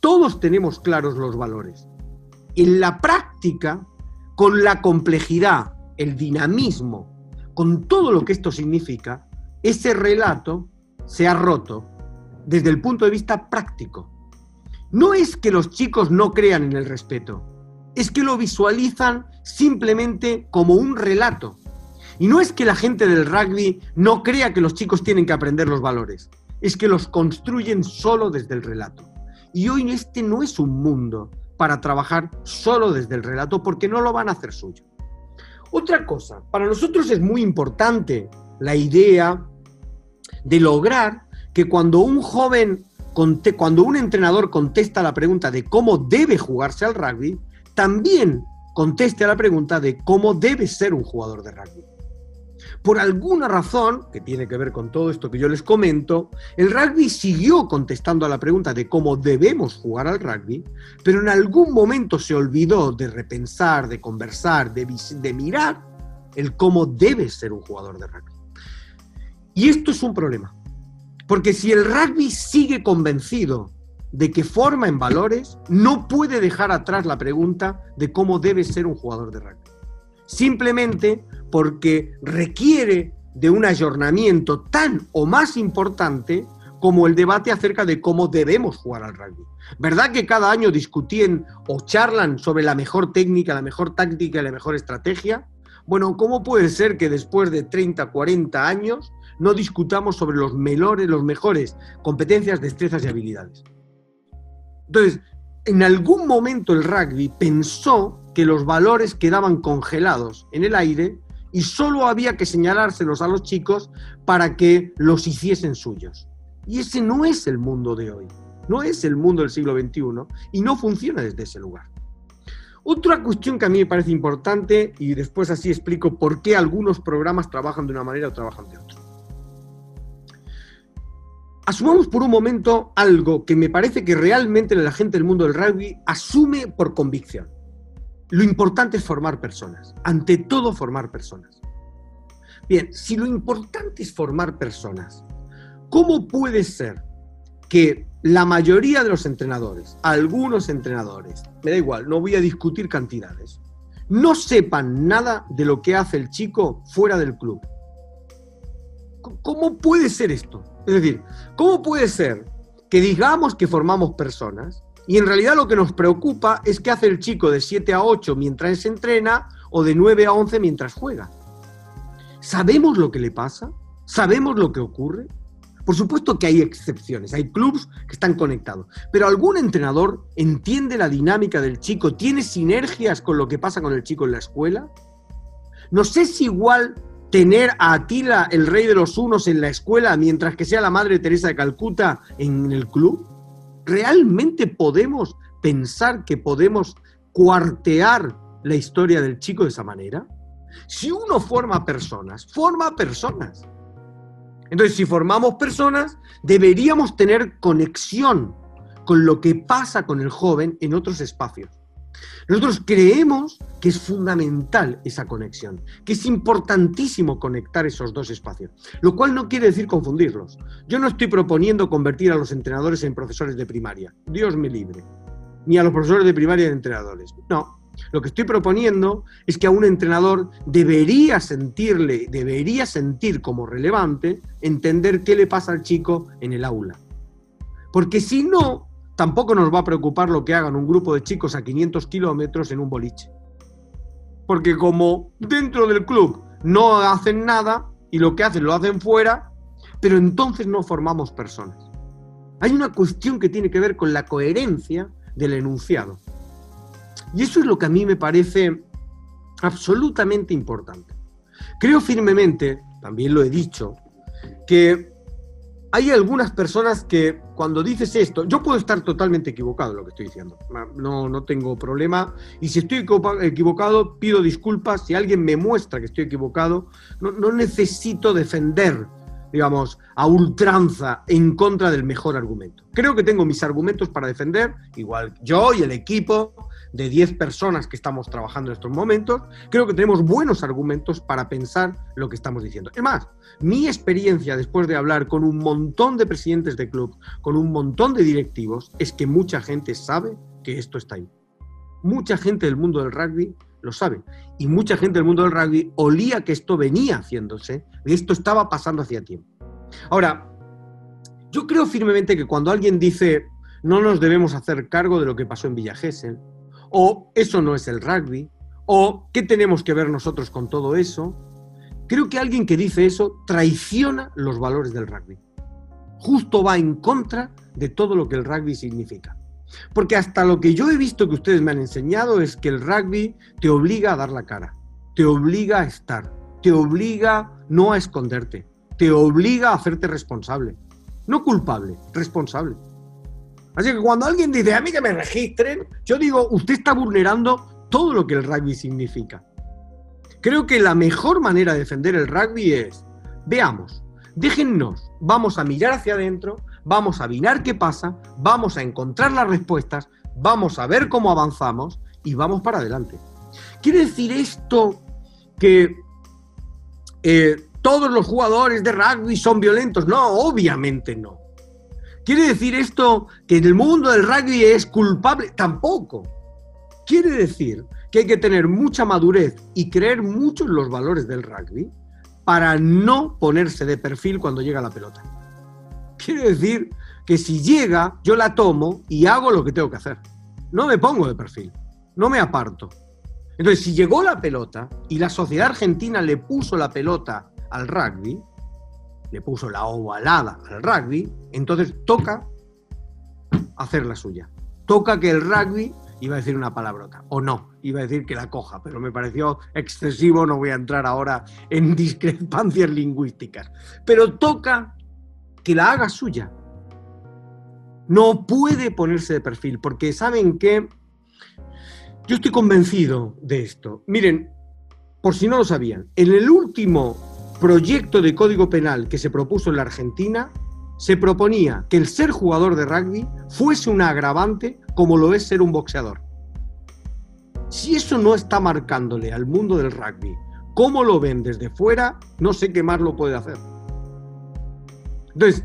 Speaker 6: todos tenemos claros los valores. En la práctica, con la complejidad el dinamismo, con todo lo que esto significa, ese relato se ha roto desde el punto de vista práctico. No es que los chicos no crean en el respeto, es que lo visualizan simplemente como un relato. Y no es que la gente del rugby no crea que los chicos tienen que aprender los valores, es que los construyen solo desde el relato. Y hoy este no es un mundo para trabajar solo desde el relato porque no lo van a hacer suyo. Otra cosa, para nosotros es muy importante la idea de lograr que cuando un joven, cuando un entrenador contesta la pregunta de cómo debe jugarse al rugby, también conteste a la pregunta de cómo debe ser un jugador de rugby. Por alguna razón, que tiene que ver con todo esto que yo les comento, el rugby siguió contestando a la pregunta de cómo debemos jugar al rugby, pero en algún momento se olvidó de repensar, de conversar, de, de mirar el cómo debe ser un jugador de rugby. Y esto es un problema, porque si el rugby sigue convencido de que forma en valores, no puede dejar atrás la pregunta de cómo debe ser un jugador de rugby. Simplemente porque requiere de un ayornamiento tan o más importante como el debate acerca de cómo debemos jugar al rugby. ¿Verdad que cada año discuten o charlan sobre la mejor técnica, la mejor táctica y la mejor estrategia? Bueno, ¿cómo puede ser que después de 30, 40 años no discutamos sobre los, melores, los mejores competencias, destrezas y habilidades? Entonces, en algún momento el rugby pensó que los valores quedaban congelados en el aire y solo había que señalárselos a los chicos para que los hiciesen suyos. Y ese no es el mundo de hoy, no es el mundo del siglo XXI y no funciona desde ese lugar. Otra cuestión que a mí me parece importante, y después así explico por qué algunos programas trabajan de una manera o trabajan de otra. Asumamos por un momento algo que me parece que realmente la gente del mundo del rugby asume por convicción. Lo importante es formar personas, ante todo formar personas. Bien, si lo importante es formar personas, ¿cómo puede ser que la mayoría de los entrenadores, algunos entrenadores, me da igual, no voy a discutir cantidades, no sepan nada de lo que hace el chico fuera del club? ¿Cómo puede ser esto? Es decir, ¿cómo puede ser que digamos que formamos personas y en realidad lo que nos preocupa es qué hace el chico de 7 a 8 mientras se entrena o de 9 a 11 mientras juega. ¿Sabemos lo que le pasa? ¿Sabemos lo que ocurre? Por supuesto que hay excepciones, hay clubes que están conectados, pero algún entrenador entiende la dinámica del chico, tiene sinergias con lo que pasa con el chico en la escuela. No sé si igual tener a Atila, el rey de los unos, en la escuela, mientras que sea la Madre Teresa de Calcuta en el club. ¿Realmente podemos pensar que podemos cuartear la historia del chico de esa manera? Si uno forma personas, forma personas. Entonces, si formamos personas, deberíamos tener conexión con lo que pasa con el joven en otros espacios. Nosotros creemos que es fundamental esa conexión, que es importantísimo conectar esos dos espacios, lo cual no quiere decir confundirlos. Yo no estoy proponiendo convertir a los entrenadores en profesores de primaria, Dios me libre, ni a los profesores de primaria en entrenadores. No, lo que estoy proponiendo es que a un entrenador debería sentirle, debería sentir como relevante entender qué le pasa al chico en el aula. Porque si no, tampoco nos va a preocupar lo que hagan un grupo de chicos a 500 kilómetros en un boliche. Porque como dentro del club no hacen nada y lo que hacen lo hacen fuera, pero entonces no formamos personas. Hay una cuestión que tiene que ver con la coherencia del enunciado. Y eso es lo que a mí me parece absolutamente importante. Creo firmemente, también lo he dicho, que hay algunas personas que cuando dices esto, yo puedo estar totalmente equivocado en lo que estoy diciendo, no, no tengo problema, y si estoy equivocado, pido disculpas, si alguien me muestra que estoy equivocado, no, no necesito defender, digamos, a ultranza en contra del mejor argumento. Creo que tengo mis argumentos para defender, igual yo y el equipo, de 10 personas que estamos trabajando en estos momentos, creo que tenemos buenos argumentos para pensar lo que estamos diciendo. Es más, mi experiencia después de hablar con un montón de presidentes de club, con un montón de directivos, es que mucha gente sabe que esto está ahí. Mucha gente del mundo del rugby lo saben. Y mucha gente del mundo del rugby olía que esto venía haciéndose, y esto estaba pasando hacía tiempo. Ahora, yo creo firmemente que cuando alguien dice no nos debemos hacer cargo de lo que pasó en Villa Gesell, o eso no es el rugby, o qué tenemos que ver nosotros con todo eso, creo que alguien que dice eso traiciona los valores del rugby. Justo va en contra de todo lo que el rugby significa. Porque hasta lo que yo he visto que ustedes me han enseñado es que el rugby te obliga a dar la cara, te obliga a estar, te obliga no a esconderte, te obliga a hacerte responsable. No culpable, responsable. Así que cuando alguien dice a mí que me registren, yo digo, usted está vulnerando todo lo que el rugby significa. Creo que la mejor manera de defender el rugby es, veamos, déjennos, vamos a mirar hacia adentro, vamos a mirar qué pasa, vamos a encontrar las respuestas, vamos a ver cómo avanzamos y vamos para adelante. ¿Quiere decir esto que eh, todos los jugadores de rugby son violentos? No, obviamente no. ¿Quiere decir esto que el mundo del rugby es culpable? Tampoco. Quiere decir que hay que tener mucha madurez y creer mucho en los valores del rugby para no ponerse de perfil cuando llega la pelota. Quiere decir que si llega, yo la tomo y hago lo que tengo que hacer. No me pongo de perfil, no me aparto. Entonces, si llegó la pelota y la sociedad argentina le puso la pelota al rugby, le puso la ovalada al rugby, entonces toca hacer la suya. Toca que el rugby, iba a decir una palabrota, o no, iba a decir que la coja, pero me pareció excesivo, no voy a entrar ahora en discrepancias lingüísticas. Pero toca que la haga suya. No puede ponerse de perfil, porque saben que yo estoy convencido de esto. Miren, por si no lo sabían, en el último proyecto de código penal que se propuso en la Argentina, se proponía que el ser jugador de rugby fuese un agravante como lo es ser un boxeador. Si eso no está marcándole al mundo del rugby cómo lo ven desde fuera, no sé qué más lo puede hacer. Entonces,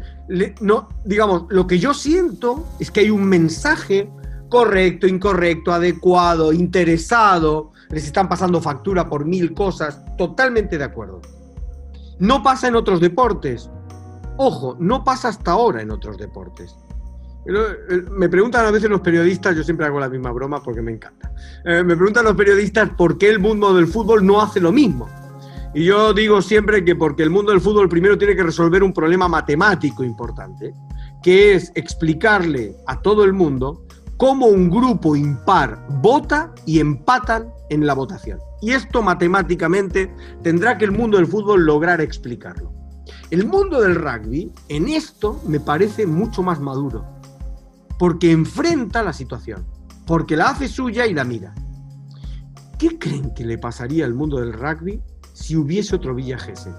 Speaker 6: no, digamos, lo que yo siento es que hay un mensaje correcto, incorrecto, adecuado, interesado, les están pasando factura por mil cosas, totalmente de acuerdo. No pasa en otros deportes. Ojo, no pasa hasta ahora en otros deportes. Eh, me preguntan a veces los periodistas, yo siempre hago la misma broma porque me encanta. Eh, me preguntan los periodistas por qué el mundo del fútbol no hace lo mismo. Y yo digo siempre que porque el mundo del fútbol primero tiene que resolver un problema matemático importante, que es explicarle a todo el mundo cómo un grupo impar vota y empatan en la votación. Y esto matemáticamente tendrá que el mundo del fútbol lograr explicarlo. El mundo del rugby en esto me parece mucho más maduro, porque enfrenta la situación, porque la hace suya y la mira. ¿Qué creen que le pasaría al mundo del rugby si hubiese otro Villa Gesell.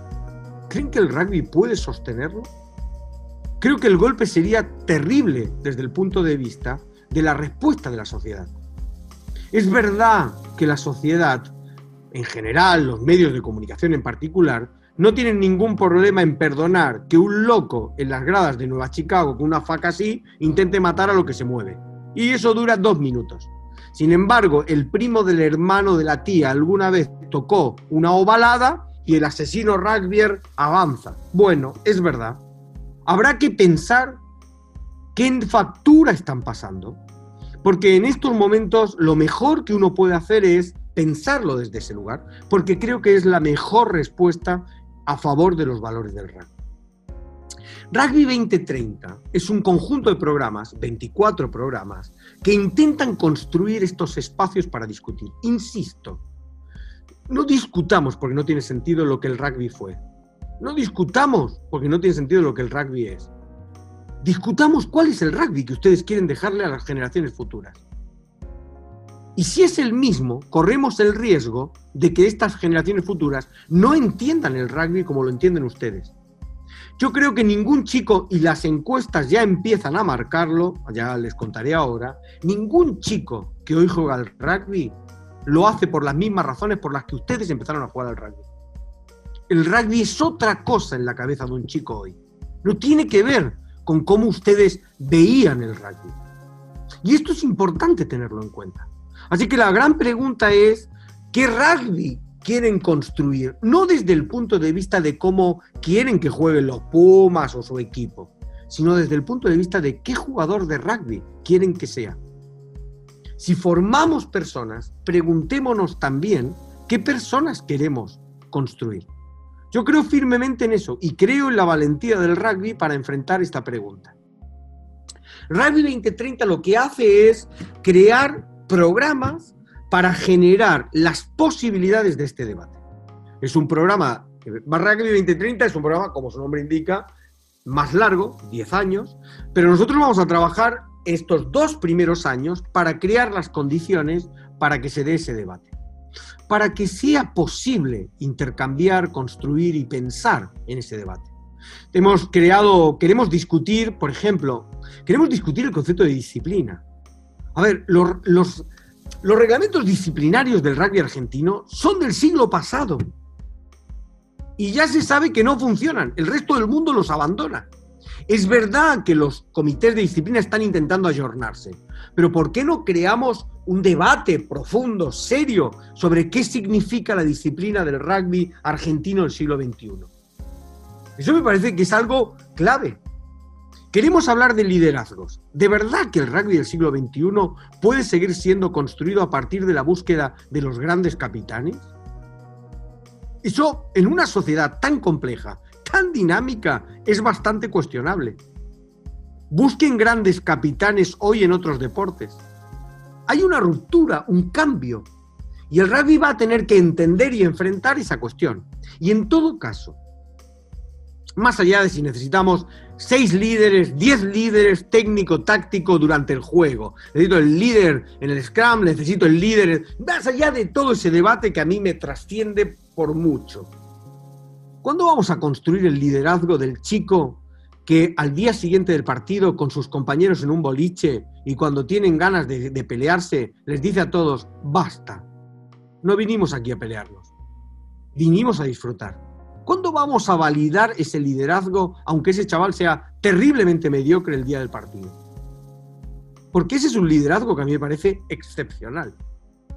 Speaker 6: ¿Creen que el rugby puede sostenerlo? Creo que el golpe sería terrible desde el punto de vista de la respuesta de la sociedad. Es verdad que la sociedad, en general, los medios de comunicación en particular, no tienen ningún problema en perdonar que un loco en las gradas de Nueva Chicago con una faca así intente matar a lo que se mueve. Y eso dura dos minutos. Sin embargo, el primo del hermano de la tía alguna vez tocó una ovalada y el asesino rugbyer avanza. Bueno, es verdad. Habrá que pensar qué factura están pasando. Porque en estos momentos lo mejor que uno puede hacer es pensarlo desde ese lugar, porque creo que es la mejor respuesta a favor de los valores del rugby. Rugby 2030 es un conjunto de programas, 24 programas, que intentan construir estos espacios para discutir. Insisto, no discutamos porque no tiene sentido lo que el rugby fue. No discutamos porque no tiene sentido lo que el rugby es. Discutamos cuál es el rugby que ustedes quieren dejarle a las generaciones futuras. Y si es el mismo, corremos el riesgo de que estas generaciones futuras no entiendan el rugby como lo entienden ustedes. Yo creo que ningún chico, y las encuestas ya empiezan a marcarlo, ya les contaré ahora, ningún chico que hoy juega al rugby lo hace por las mismas razones por las que ustedes empezaron a jugar al rugby. El rugby es otra cosa en la cabeza de un chico hoy. No tiene que ver con cómo ustedes veían el rugby. Y esto es importante tenerlo en cuenta. Así que la gran pregunta es, ¿Qué rugby quieren construir? No desde el punto de vista de cómo quieren que jueguen los Pumas o su equipo, sino desde el punto de vista de qué jugador de rugby quieren que sea. Si formamos personas, preguntémonos también qué personas queremos construir. Yo creo firmemente en eso y creo en la valentía del rugby para enfrentar esta pregunta. Rugby 2030 lo que hace es crear programas para generar las posibilidades de este debate. Es un programa, Rugby 2030 es un programa, como su nombre indica, más largo, 10 años, pero nosotros vamos a trabajar estos dos primeros años para crear las condiciones para que se dé ese debate para que sea posible intercambiar, construir y pensar en ese debate. Hemos creado, queremos discutir, por ejemplo, queremos discutir el concepto de disciplina. A ver, los, los, reglamentos disciplinarios del rugby argentino son del siglo pasado. Y ya se sabe que no funcionan. El resto del mundo los abandona. Es verdad que los comités de disciplina están intentando ayornarse, pero ¿por qué no creamos un debate profundo, serio, sobre qué significa la disciplina del rugby argentino del siglo XXI? Eso me parece que es algo clave. Queremos hablar de liderazgos. ¿De verdad que el rugby del siglo XXI puede seguir siendo construido a partir de la búsqueda de los grandes capitanes? Eso, en una sociedad tan compleja, tan dinámica, es bastante cuestionable. Busquen grandes capitanes hoy en otros deportes. Hay una ruptura, un cambio. Y el rugby va a tener que entender y enfrentar esa cuestión. Y en todo caso, más allá de si necesitamos seis líderes, diez líderes técnico-táctico durante el juego. Necesito el líder en el Scrum, necesito el líder. Más allá de todo ese debate que a mí me trasciende por mucho. ¿Cuándo vamos a construir el liderazgo del chico que al día siguiente del partido con sus compañeros en un boliche y cuando tienen ganas de, pelearse les dice a todos, basta, no vinimos aquí a pelearnos, vinimos a disfrutar. ¿Cuándo vamos a validar ese liderazgo aunque ese chaval sea terriblemente mediocre el día del partido? Porque ese es un liderazgo que a mí me parece excepcional.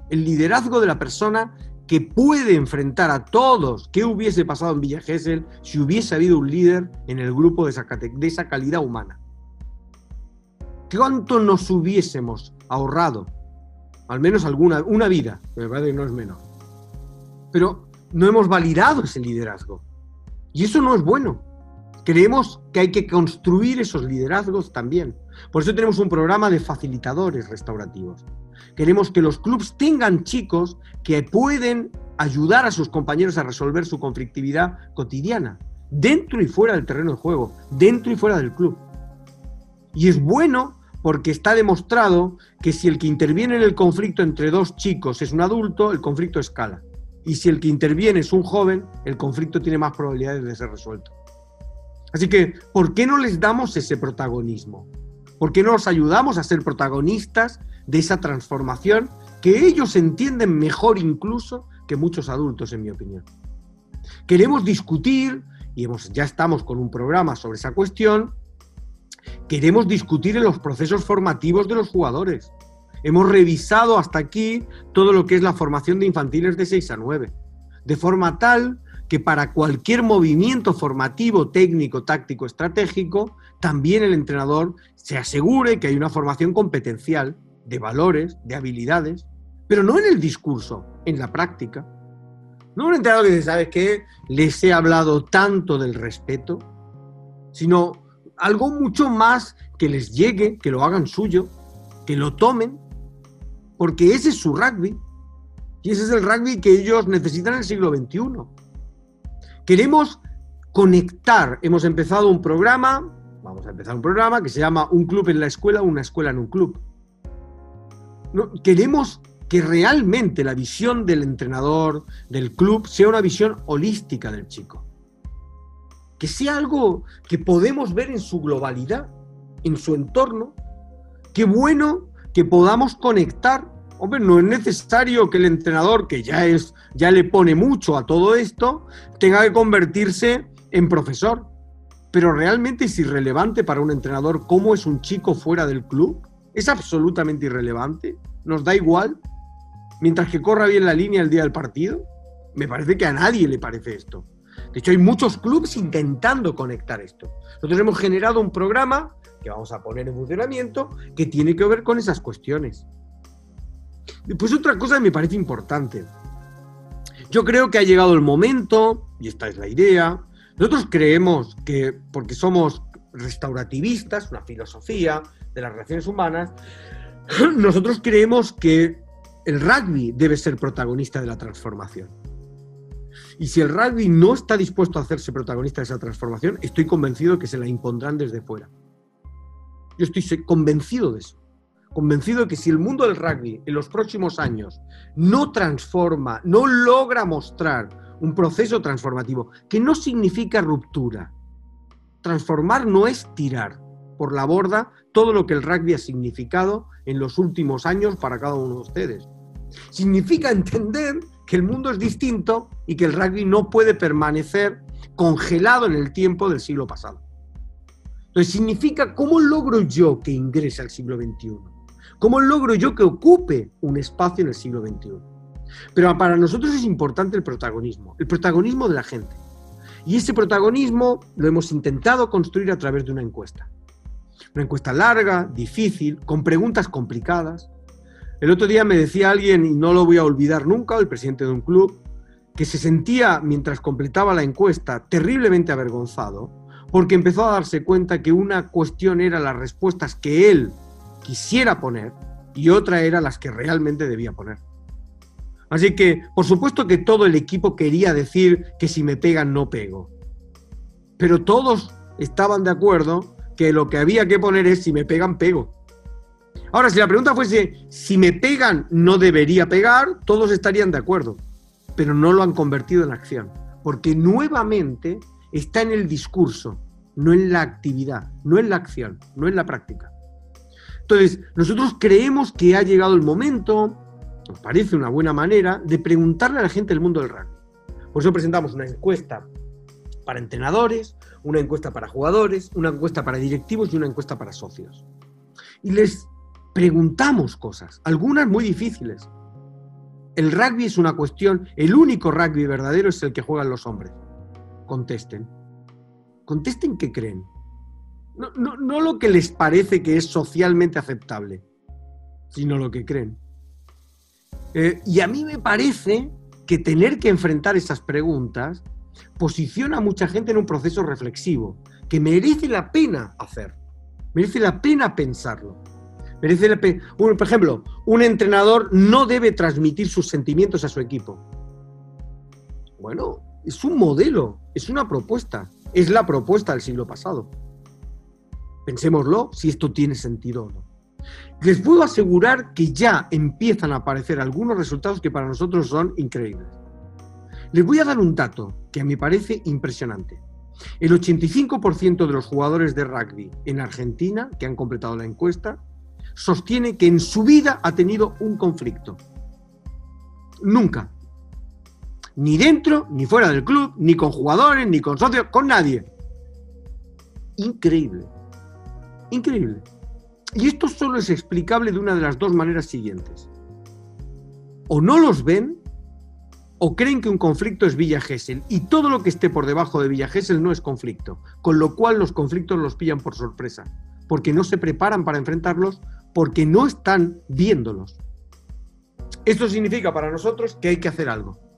Speaker 6: El liderazgo de la persona que puede enfrentar a todos. ¿Qué hubiese pasado en Villa Gesell si hubiese habido un líder en el grupo de esa, calidad humana? ¿Cuánto nos hubiésemos ahorrado? Al menos alguna, una vida, me parece que no es menor. Pero no hemos validado ese liderazgo. Y eso no es bueno. Creemos que hay que construir esos liderazgos también. Por eso tenemos un programa de facilitadores restaurativos. Queremos que los clubes tengan chicos que pueden ayudar a sus compañeros a resolver su conflictividad cotidiana, dentro y fuera del terreno de juego, dentro y fuera del club. Y es bueno porque está demostrado que si el que interviene en el conflicto entre dos chicos es un adulto, el conflicto escala. Y si el que interviene es un joven, el conflicto tiene más probabilidades de ser resuelto. Así que, ¿por qué no les damos ese protagonismo? ¿Por qué no los ayudamos a ser protagonistas de esa transformación que ellos entienden mejor incluso que muchos adultos, en mi opinión. Queremos discutir, y hemos, ya estamos con un programa sobre esa cuestión, queremos discutir en los procesos formativos de los jugadores. Hemos revisado hasta aquí todo lo que es la formación de infantiles de 6 a 9, de forma tal que para cualquier movimiento formativo, técnico, táctico, estratégico, también el entrenador se asegure que hay una formación competencial de valores, de habilidades, pero no en el discurso, en la práctica. No un entrenador que dice, ¿sabes qué? Les he hablado tanto del respeto, sino algo mucho más que les llegue, que lo hagan suyo, que lo tomen, porque ese es su rugby. Y ese es el rugby que ellos necesitan en el siglo XXI. Queremos conectar. Hemos empezado un programa, vamos a empezar un programa que se llama Un club en la escuela, una escuela en un club queremos que realmente la visión del entrenador, del club, sea una visión holística del chico. Que sea algo que podemos ver en su globalidad, en su entorno. Qué bueno que podamos conectar. Hombre, no es necesario que el entrenador, que ya es, ya le pone mucho a todo esto, tenga que convertirse en profesor. Pero realmente es irrelevante para un entrenador cómo es un chico fuera del club es absolutamente irrelevante, nos da igual. mientras que corra bien la línea el día del partido? Me parece que a nadie le parece esto. De hecho, hay muchos clubes intentando conectar esto. Nosotros hemos generado un programa que vamos a poner en funcionamiento que tiene que ver con esas cuestiones. Después otra cosa que me parece importante. Yo creo que ha llegado el momento, y esta es la idea, nosotros creemos que, porque somos restaurativistas, una filosofía de las relaciones humanas, nosotros creemos que el rugby debe ser protagonista de la transformación. Y si el rugby no está dispuesto a hacerse protagonista de esa transformación, estoy convencido que se la impondrán desde fuera. Yo estoy convencido de eso. Convencido de que si el mundo del rugby en los próximos años no transforma, no logra mostrar un proceso transformativo, que no significa ruptura. Transformar no es tirar por la borda todo lo que el rugby ha significado en los últimos años para cada uno de ustedes. Significa entender que el mundo es distinto y que el rugby no puede permanecer congelado en el tiempo del siglo pasado. Entonces significa cómo logro yo que ingrese al siglo XXI, cómo logro yo que ocupe un espacio en el siglo XXI. Pero para nosotros es importante el protagonismo, el protagonismo de la gente. Y ese protagonismo lo hemos intentado construir a través de una encuesta. Una encuesta larga, difícil, con preguntas complicadas, el otro día me decía alguien, y no lo voy a olvidar nunca, el presidente de un club, que se sentía, mientras completaba la encuesta, terriblemente avergonzado, porque empezó a darse cuenta que una cuestión era las respuestas que él quisiera poner y otra era las que realmente debía poner. Así que, por supuesto que todo el equipo quería decir que si me pegan no pego. Pero todos estaban de acuerdo que lo que había que poner es si me pegan pego. Ahora, si la pregunta fuese, si me pegan, no debería pegar, todos estarían de acuerdo, pero no lo han convertido en acción, porque nuevamente está en el discurso, no en la actividad, no en la acción, no en la práctica. Entonces, nosotros creemos que ha llegado el momento, nos parece una buena manera, de preguntarle a la gente del mundo del rugby. Por eso presentamos una encuesta para entrenadores, una encuesta para jugadores, una encuesta para directivos y una encuesta para socios. Y les preguntamos cosas, algunas muy difíciles. El rugby es una cuestión, el único rugby verdadero es el que juegan los hombres. Contesten. Contesten qué creen. No, lo que les parece que es socialmente aceptable, sino lo que creen. Eh, y a mí me parece que tener que enfrentar esas preguntas posiciona a mucha gente en un proceso reflexivo, que merece la pena hacer, merece la pena pensarlo. Merece por ejemplo, un entrenador no debe transmitir sus sentimientos a su equipo. Bueno, es un modelo, es una propuesta, es la propuesta del siglo pasado. Pensémoslo si esto tiene sentido o no. Les puedo asegurar que ya empiezan a aparecer algunos resultados que para nosotros son increíbles. Les voy a dar un dato que a mí parece impresionante. El 85% de los jugadores de rugby en Argentina que han completado la encuesta sostiene que en su vida ha tenido un conflicto. Nunca. Ni dentro, ni fuera del club, ni con jugadores, ni con socios, con nadie. Increíble. Increíble. Y esto solo es explicable de una de las dos maneras siguientes. O no los ven, o creen que un conflicto es Villa Gesell, y todo lo que esté por debajo de Villa Gesell no es conflicto, con lo cual los conflictos los pillan por sorpresa, porque no se preparan para enfrentarlos porque no están viéndolos. Esto significa para nosotros que hay que hacer algo,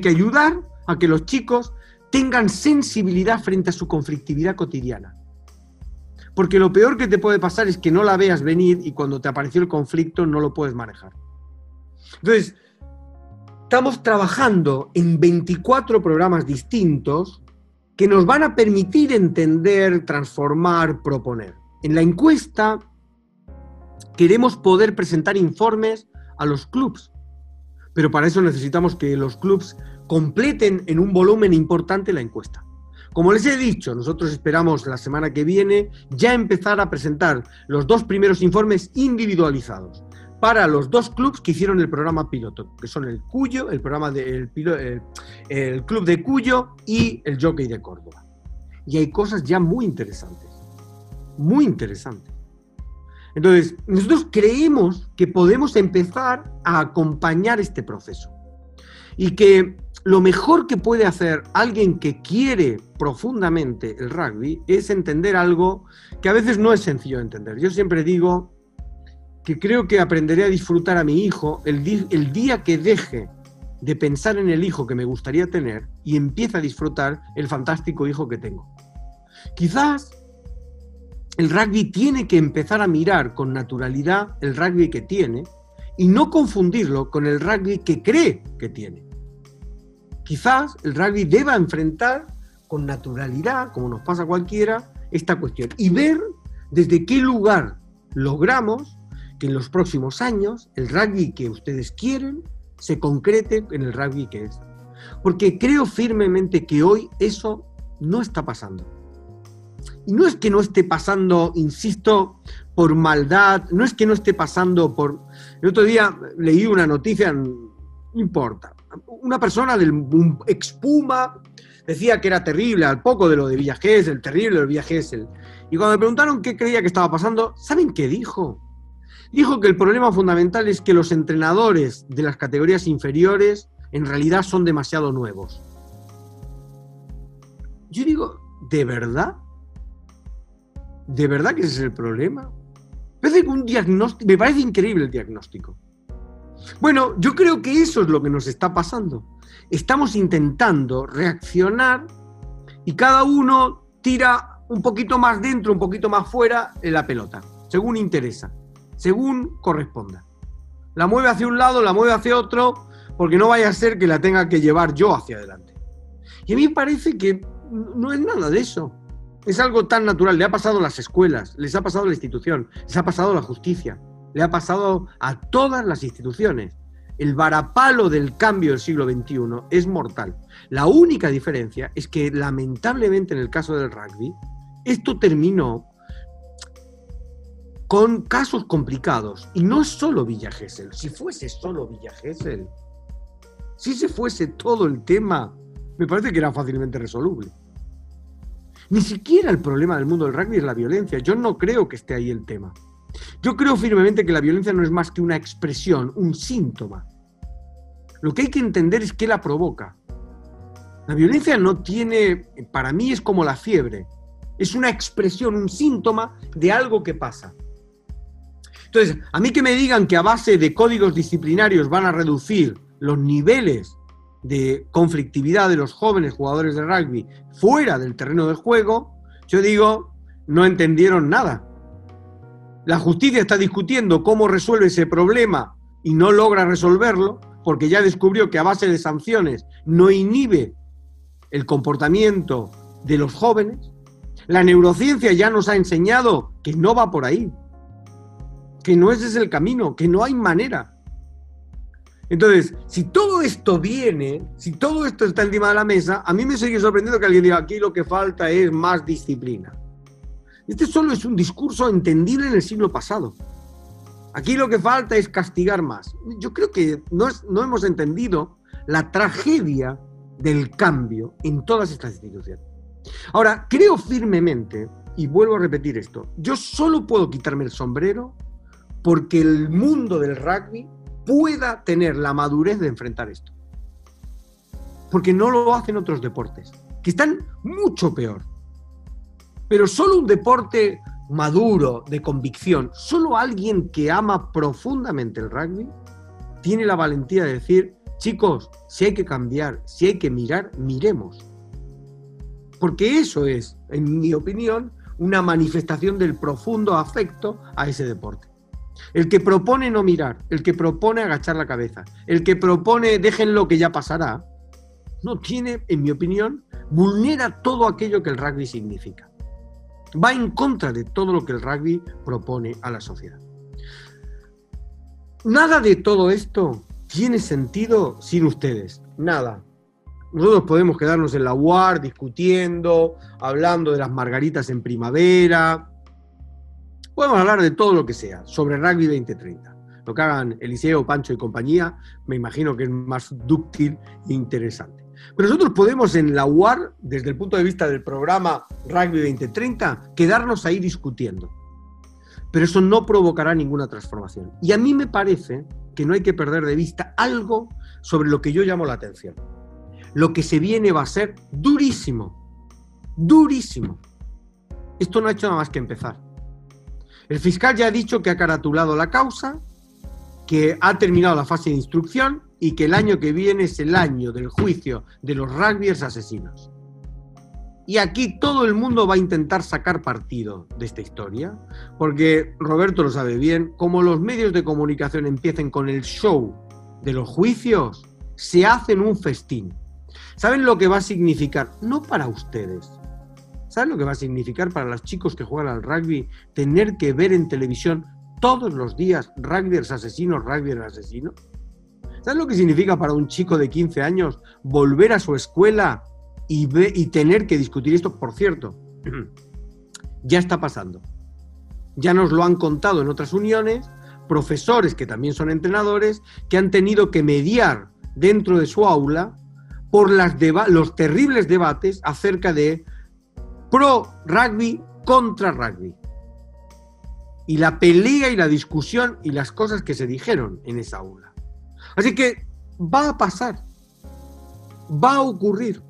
Speaker 6: que hay que ayudar a que los chicos tengan sensibilidad frente a su conflictividad cotidiana. Porque lo peor que te puede pasar es que no la veas venir y cuando te apareció el conflicto no lo puedes manejar. Entonces, estamos trabajando en 24 programas distintos que nos van a permitir entender, transformar, proponer. En la encuesta queremos poder presentar informes a los clubs, pero para eso necesitamos que los clubs completen en un volumen importante la encuesta. Como les he dicho, nosotros esperamos la semana que viene ya empezar a presentar los dos primeros informes individualizados para los dos clubs que hicieron el programa piloto, que son el Cuyo, el programa del el club de Cuyo y el Jockey de Córdoba. Y hay cosas ya muy interesantes, muy interesantes. Entonces, nosotros creemos que podemos empezar a acompañar este proceso y que lo mejor que puede hacer alguien que quiere profundamente el rugby es entender algo que a veces no es sencillo de entender. Yo siempre digo que creo que aprenderé a disfrutar a mi hijo el, día que deje de pensar en el hijo que me gustaría tener y empiece a disfrutar el fantástico hijo que tengo. Quizás el rugby tiene que empezar a mirar con naturalidad el rugby que tiene y no confundirlo con el rugby que cree que tiene. Quizás el rugby deba enfrentar con naturalidad, como nos pasa a cualquiera, esta cuestión y ver desde qué lugar logramos que en los próximos años el rugby que ustedes quieren se concrete en el rugby que es. Porque creo firmemente que hoy eso no está pasando. Y no es que no esté pasando, insisto, por maldad, no es que no esté pasando por... El otro día leí una noticia, no importa, una persona del expuma decía que era terrible, al poco de lo de Villa el terrible de Villa Gesell. Y cuando me preguntaron qué creía que estaba pasando, ¿saben qué dijo? Dijo que el problema fundamental es que los entrenadores de las categorías inferiores en realidad son demasiado nuevos. Yo digo, ¿de verdad? ¿De verdad que ese es el problema? Me un diagnóstico, me parece increíble el diagnóstico. Bueno, yo creo que eso es lo que nos está pasando. Estamos intentando reaccionar y cada uno tira un poquito más dentro, un poquito más fuera en la pelota, según interesa, según corresponda. La mueve hacia un lado, la mueve hacia otro, porque no vaya a ser que la tenga que llevar yo hacia adelante. Y a mí me parece que no es nada de eso. Es algo tan natural, le ha pasado a las escuelas, les ha pasado a la institución, les ha pasado a la justicia, le ha pasado a todas las instituciones. El varapalo del cambio del siglo XXI es mortal. La única diferencia es que lamentablemente en el caso del rugby, esto terminó con casos complicados. Y no solo Villa Gesell. Si fuese solo Villa Gesell, si se fuese todo el tema, me parece que era fácilmente resoluble. Ni siquiera el problema del mundo del rugby es la violencia. Yo no creo que esté ahí el tema. Yo creo firmemente que la violencia no es más que una expresión, un síntoma. Lo que hay que entender es qué la provoca. La violencia no tiene, para mí es como la fiebre, es una expresión, un síntoma de algo que pasa. Entonces, a mí que me digan que a base de códigos disciplinarios van a reducir los niveles de conflictividad de los jóvenes jugadores de rugby fuera del terreno de juego, yo digo, no entendieron nada. La justicia está discutiendo cómo resuelve ese problema y no logra resolverlo porque ya descubrió que a base de sanciones no inhibe el comportamiento de los jóvenes. La neurociencia ya nos ha enseñado que no va por ahí, que no ese es el camino, que no hay manera. Entonces, si todo esto viene, si todo esto está encima de la mesa, a mí me sigue sorprendiendo que alguien diga aquí lo que falta es más disciplina. Este solo es un discurso entendible en el siglo pasado. Aquí lo que falta es castigar más. Yo creo que no, no hemos entendido la tragedia del cambio en todas estas instituciones. Ahora, creo firmemente, y vuelvo a repetir esto, yo solo puedo quitarme el sombrero porque el mundo del rugby pueda tener la madurez de enfrentar esto. Porque no lo hacen otros deportes, que están mucho peor. Pero solo un deporte maduro, de convicción, solo alguien que ama profundamente el rugby, tiene la valentía de decir, chicos, si hay que cambiar, si hay que mirar, miremos. Porque eso es, en mi opinión, una manifestación del profundo afecto a ese deporte. El que propone no mirar, el que propone agachar la cabeza, el que propone déjenlo que ya pasará, no tiene, en mi opinión, vulnera todo aquello que el rugby significa. Va en contra de todo lo que el rugby propone a la sociedad. Nada de todo esto tiene sentido sin ustedes. Nada. Nosotros podemos quedarnos en la UAR discutiendo, hablando de las margaritas en primavera, Podemos hablar de todo lo que sea, sobre Rugby 2030. Lo que hagan Eliseo, Pancho y compañía, me imagino que es más dúctil e interesante. Pero nosotros podemos en la UAR, desde el punto de vista del programa Rugby 2030, quedarnos ahí discutiendo. pero eso no provocará ninguna transformación. Y a mí me parece que no hay que perder de vista algo sobre lo que yo llamo la atención. Lo que se viene va a ser durísimo, durísimo. Esto no ha hecho nada más que empezar. El fiscal ya ha dicho que ha caratulado la causa, que ha terminado la fase de instrucción y que el año que viene es el año del juicio de los rugbyers asesinos. Y aquí todo el mundo va a intentar sacar partido de esta historia, porque Roberto lo sabe bien, como los medios de comunicación empiecen con el show de los juicios, se hacen un festín. ¿Saben lo que va a significar? No para ustedes. ¿Saben lo que va a significar para los chicos que juegan al rugby tener que ver en televisión todos los días rugbyers asesinos, rugbyers asesinos? ¿Saben lo que significa para un chico de 15 años volver a su escuela y, y tener que discutir esto? Por cierto, ya está pasando. Ya nos lo han contado en otras uniones, profesores que también son entrenadores, que han tenido que mediar dentro de su aula por las los terribles debates acerca de pro rugby contra rugby. Y la pelea y la discusión y las cosas que se dijeron en esa aula. Así que va a pasar, va a ocurrir.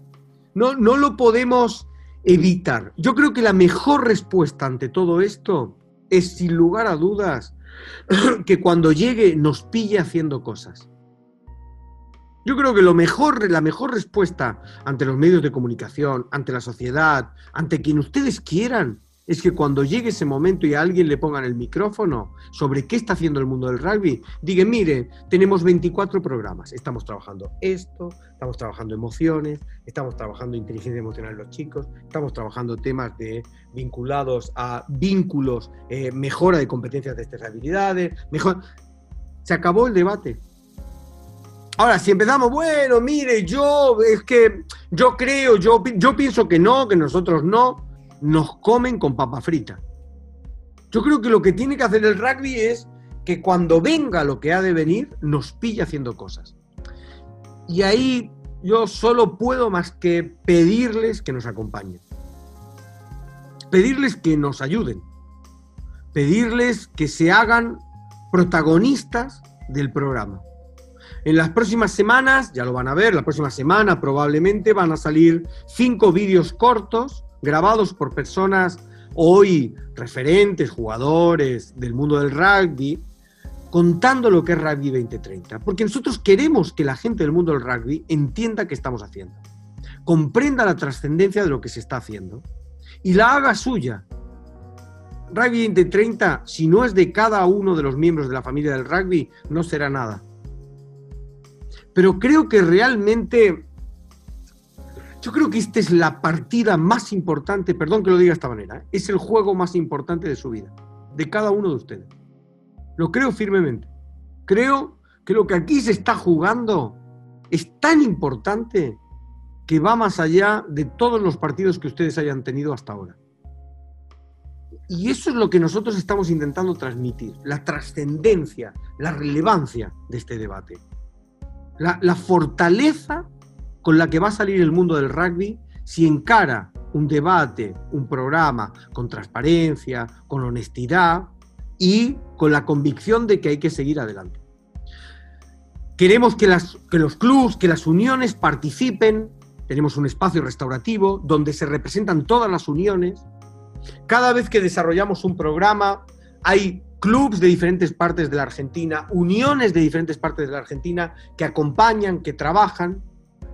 Speaker 6: No, no lo podemos evitar. Yo creo que la mejor respuesta ante todo esto es, sin lugar a dudas, que cuando llegue nos pille haciendo cosas. Yo creo que lo mejor, la mejor respuesta ante los medios de comunicación, ante la sociedad, ante quien ustedes quieran, es que cuando llegue ese momento y a alguien le pongan el micrófono sobre qué está haciendo el mundo del rugby, digan, mire, tenemos 24 programas, estamos trabajando esto, estamos trabajando emociones, estamos trabajando inteligencia emocional de los chicos, estamos trabajando temas de, vinculados a vínculos, eh, mejora de competencias de estas habilidades, mejor... Se acabó el debate. Ahora, si empezamos, bueno, mire, yo, es que yo creo, yo, yo pienso que no, que nosotros no, nos comen con papa frita. Yo creo que lo que tiene que hacer el rugby es que cuando venga lo que ha de venir, nos pille haciendo cosas. Y ahí yo solo puedo más que pedirles que nos acompañen. Pedirles que nos ayuden. Pedirles que se hagan protagonistas del programa. En las próximas semanas, ya lo van a ver, la próxima semana probablemente van a salir cinco vídeos cortos grabados por personas hoy referentes, jugadores del mundo del rugby, contando lo que es Rugby 2030. Porque nosotros queremos que la gente del mundo del rugby entienda qué estamos haciendo, comprenda la trascendencia de lo que se está haciendo y la haga suya. Rugby 2030, si no es de cada uno de los miembros de la familia del rugby, no será nada pero creo que realmente, yo creo que esta es la partida más importante, perdón que lo diga de esta manera, ¿eh? es el juego más importante de su vida, de cada uno de ustedes. Lo creo firmemente. Creo que lo que aquí se está jugando es tan importante que va más allá de todos los partidos que ustedes hayan tenido hasta ahora. Y eso es lo que nosotros estamos intentando transmitir, la trascendencia, la relevancia de este debate la, fortaleza con la que va a salir el mundo del rugby si encara un debate, un programa con transparencia, con honestidad y con la convicción de que hay que seguir adelante. Queremos que, las, que los clubs, que las uniones participen. Tenemos un espacio restaurativo donde se representan todas las uniones. Cada vez que desarrollamos un programa, hay clubs de diferentes partes de la Argentina, uniones de diferentes partes de la Argentina que acompañan, que trabajan.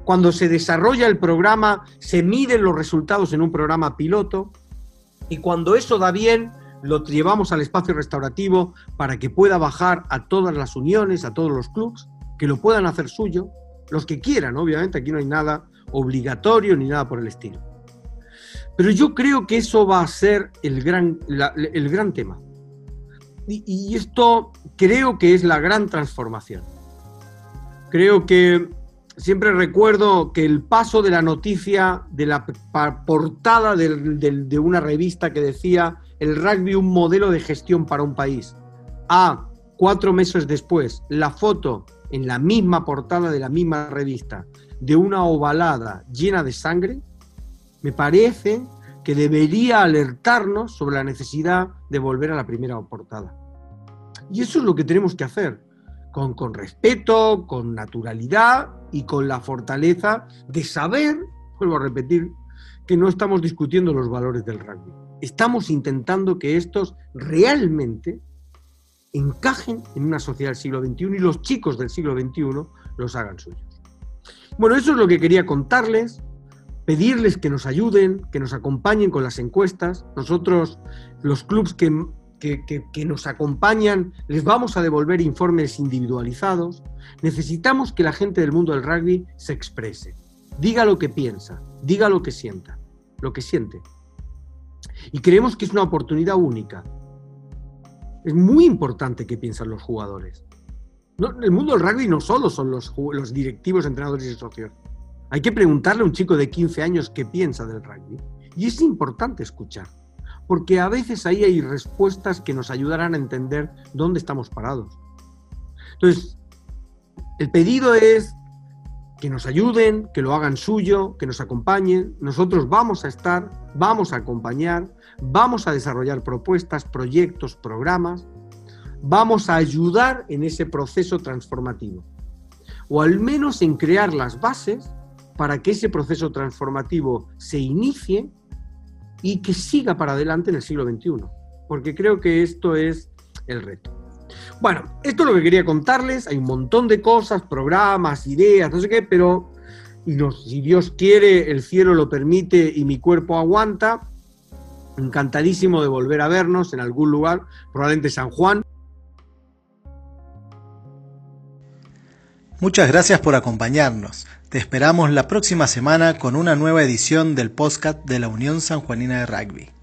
Speaker 6: Cuando se desarrolla el programa, se miden los resultados en un programa piloto y cuando eso da bien, lo llevamos al espacio restaurativo para que pueda bajar a todas las uniones, a todos los clubs, que lo puedan hacer suyo, los que quieran, obviamente, aquí no hay nada obligatorio ni nada por el estilo. Pero yo creo que eso va a ser el gran, el gran tema y, esto creo que es la gran transformación. Creo que siempre recuerdo que el paso de la noticia de la portada de una revista que decía el rugby un modelo de gestión para un país, a cuatro meses después, la foto en la misma portada de la misma revista de una ovalada llena de sangre, me parece que debería alertarnos sobre la necesidad de volver a la primera portada. Y eso es lo que tenemos que hacer, con, con respeto, con naturalidad y con la fortaleza de saber, vuelvo a repetir, que no estamos discutiendo los valores del rugby. Estamos intentando que estos realmente encajen en una sociedad del siglo XXI y los chicos del siglo XXI los hagan suyos. Bueno, eso es lo que quería contarles, pedirles que nos ayuden, que nos acompañen con las encuestas. Nosotros, los clubes que, que, nos acompañan, les vamos a devolver informes individualizados. Necesitamos que la gente del mundo del rugby se exprese, diga lo que piensa, diga lo que sienta, lo que siente. Y creemos que es una oportunidad única. Es muy importante que piensan los jugadores. el mundo del rugby no solo son los, los directivos, entrenadores y socios. Hay que preguntarle a un chico de 15 años qué piensa del rugby. Y es importante escuchar, porque a veces ahí hay respuestas que nos ayudarán a entender dónde estamos parados. Entonces, el pedido es que nos ayuden, que lo hagan suyo, que nos acompañen. Nosotros vamos a estar, vamos a acompañar, vamos a desarrollar propuestas, proyectos, programas, vamos a ayudar en ese proceso transformativo, o al menos en crear las bases para que ese proceso transformativo se inicie y que siga para adelante en el siglo XXI, porque creo que esto es el reto. Bueno, esto es lo que quería contarles. Hay un montón de cosas, programas, ideas, no sé qué, pero si Dios quiere, el cielo lo permite y mi cuerpo aguanta. Encantadísimo de volver a vernos en algún lugar, probablemente San Juan.
Speaker 2: Muchas gracias por acompañarnos. Te esperamos la próxima semana con una nueva edición del podcast de la Unión Sanjuanina de Rugby.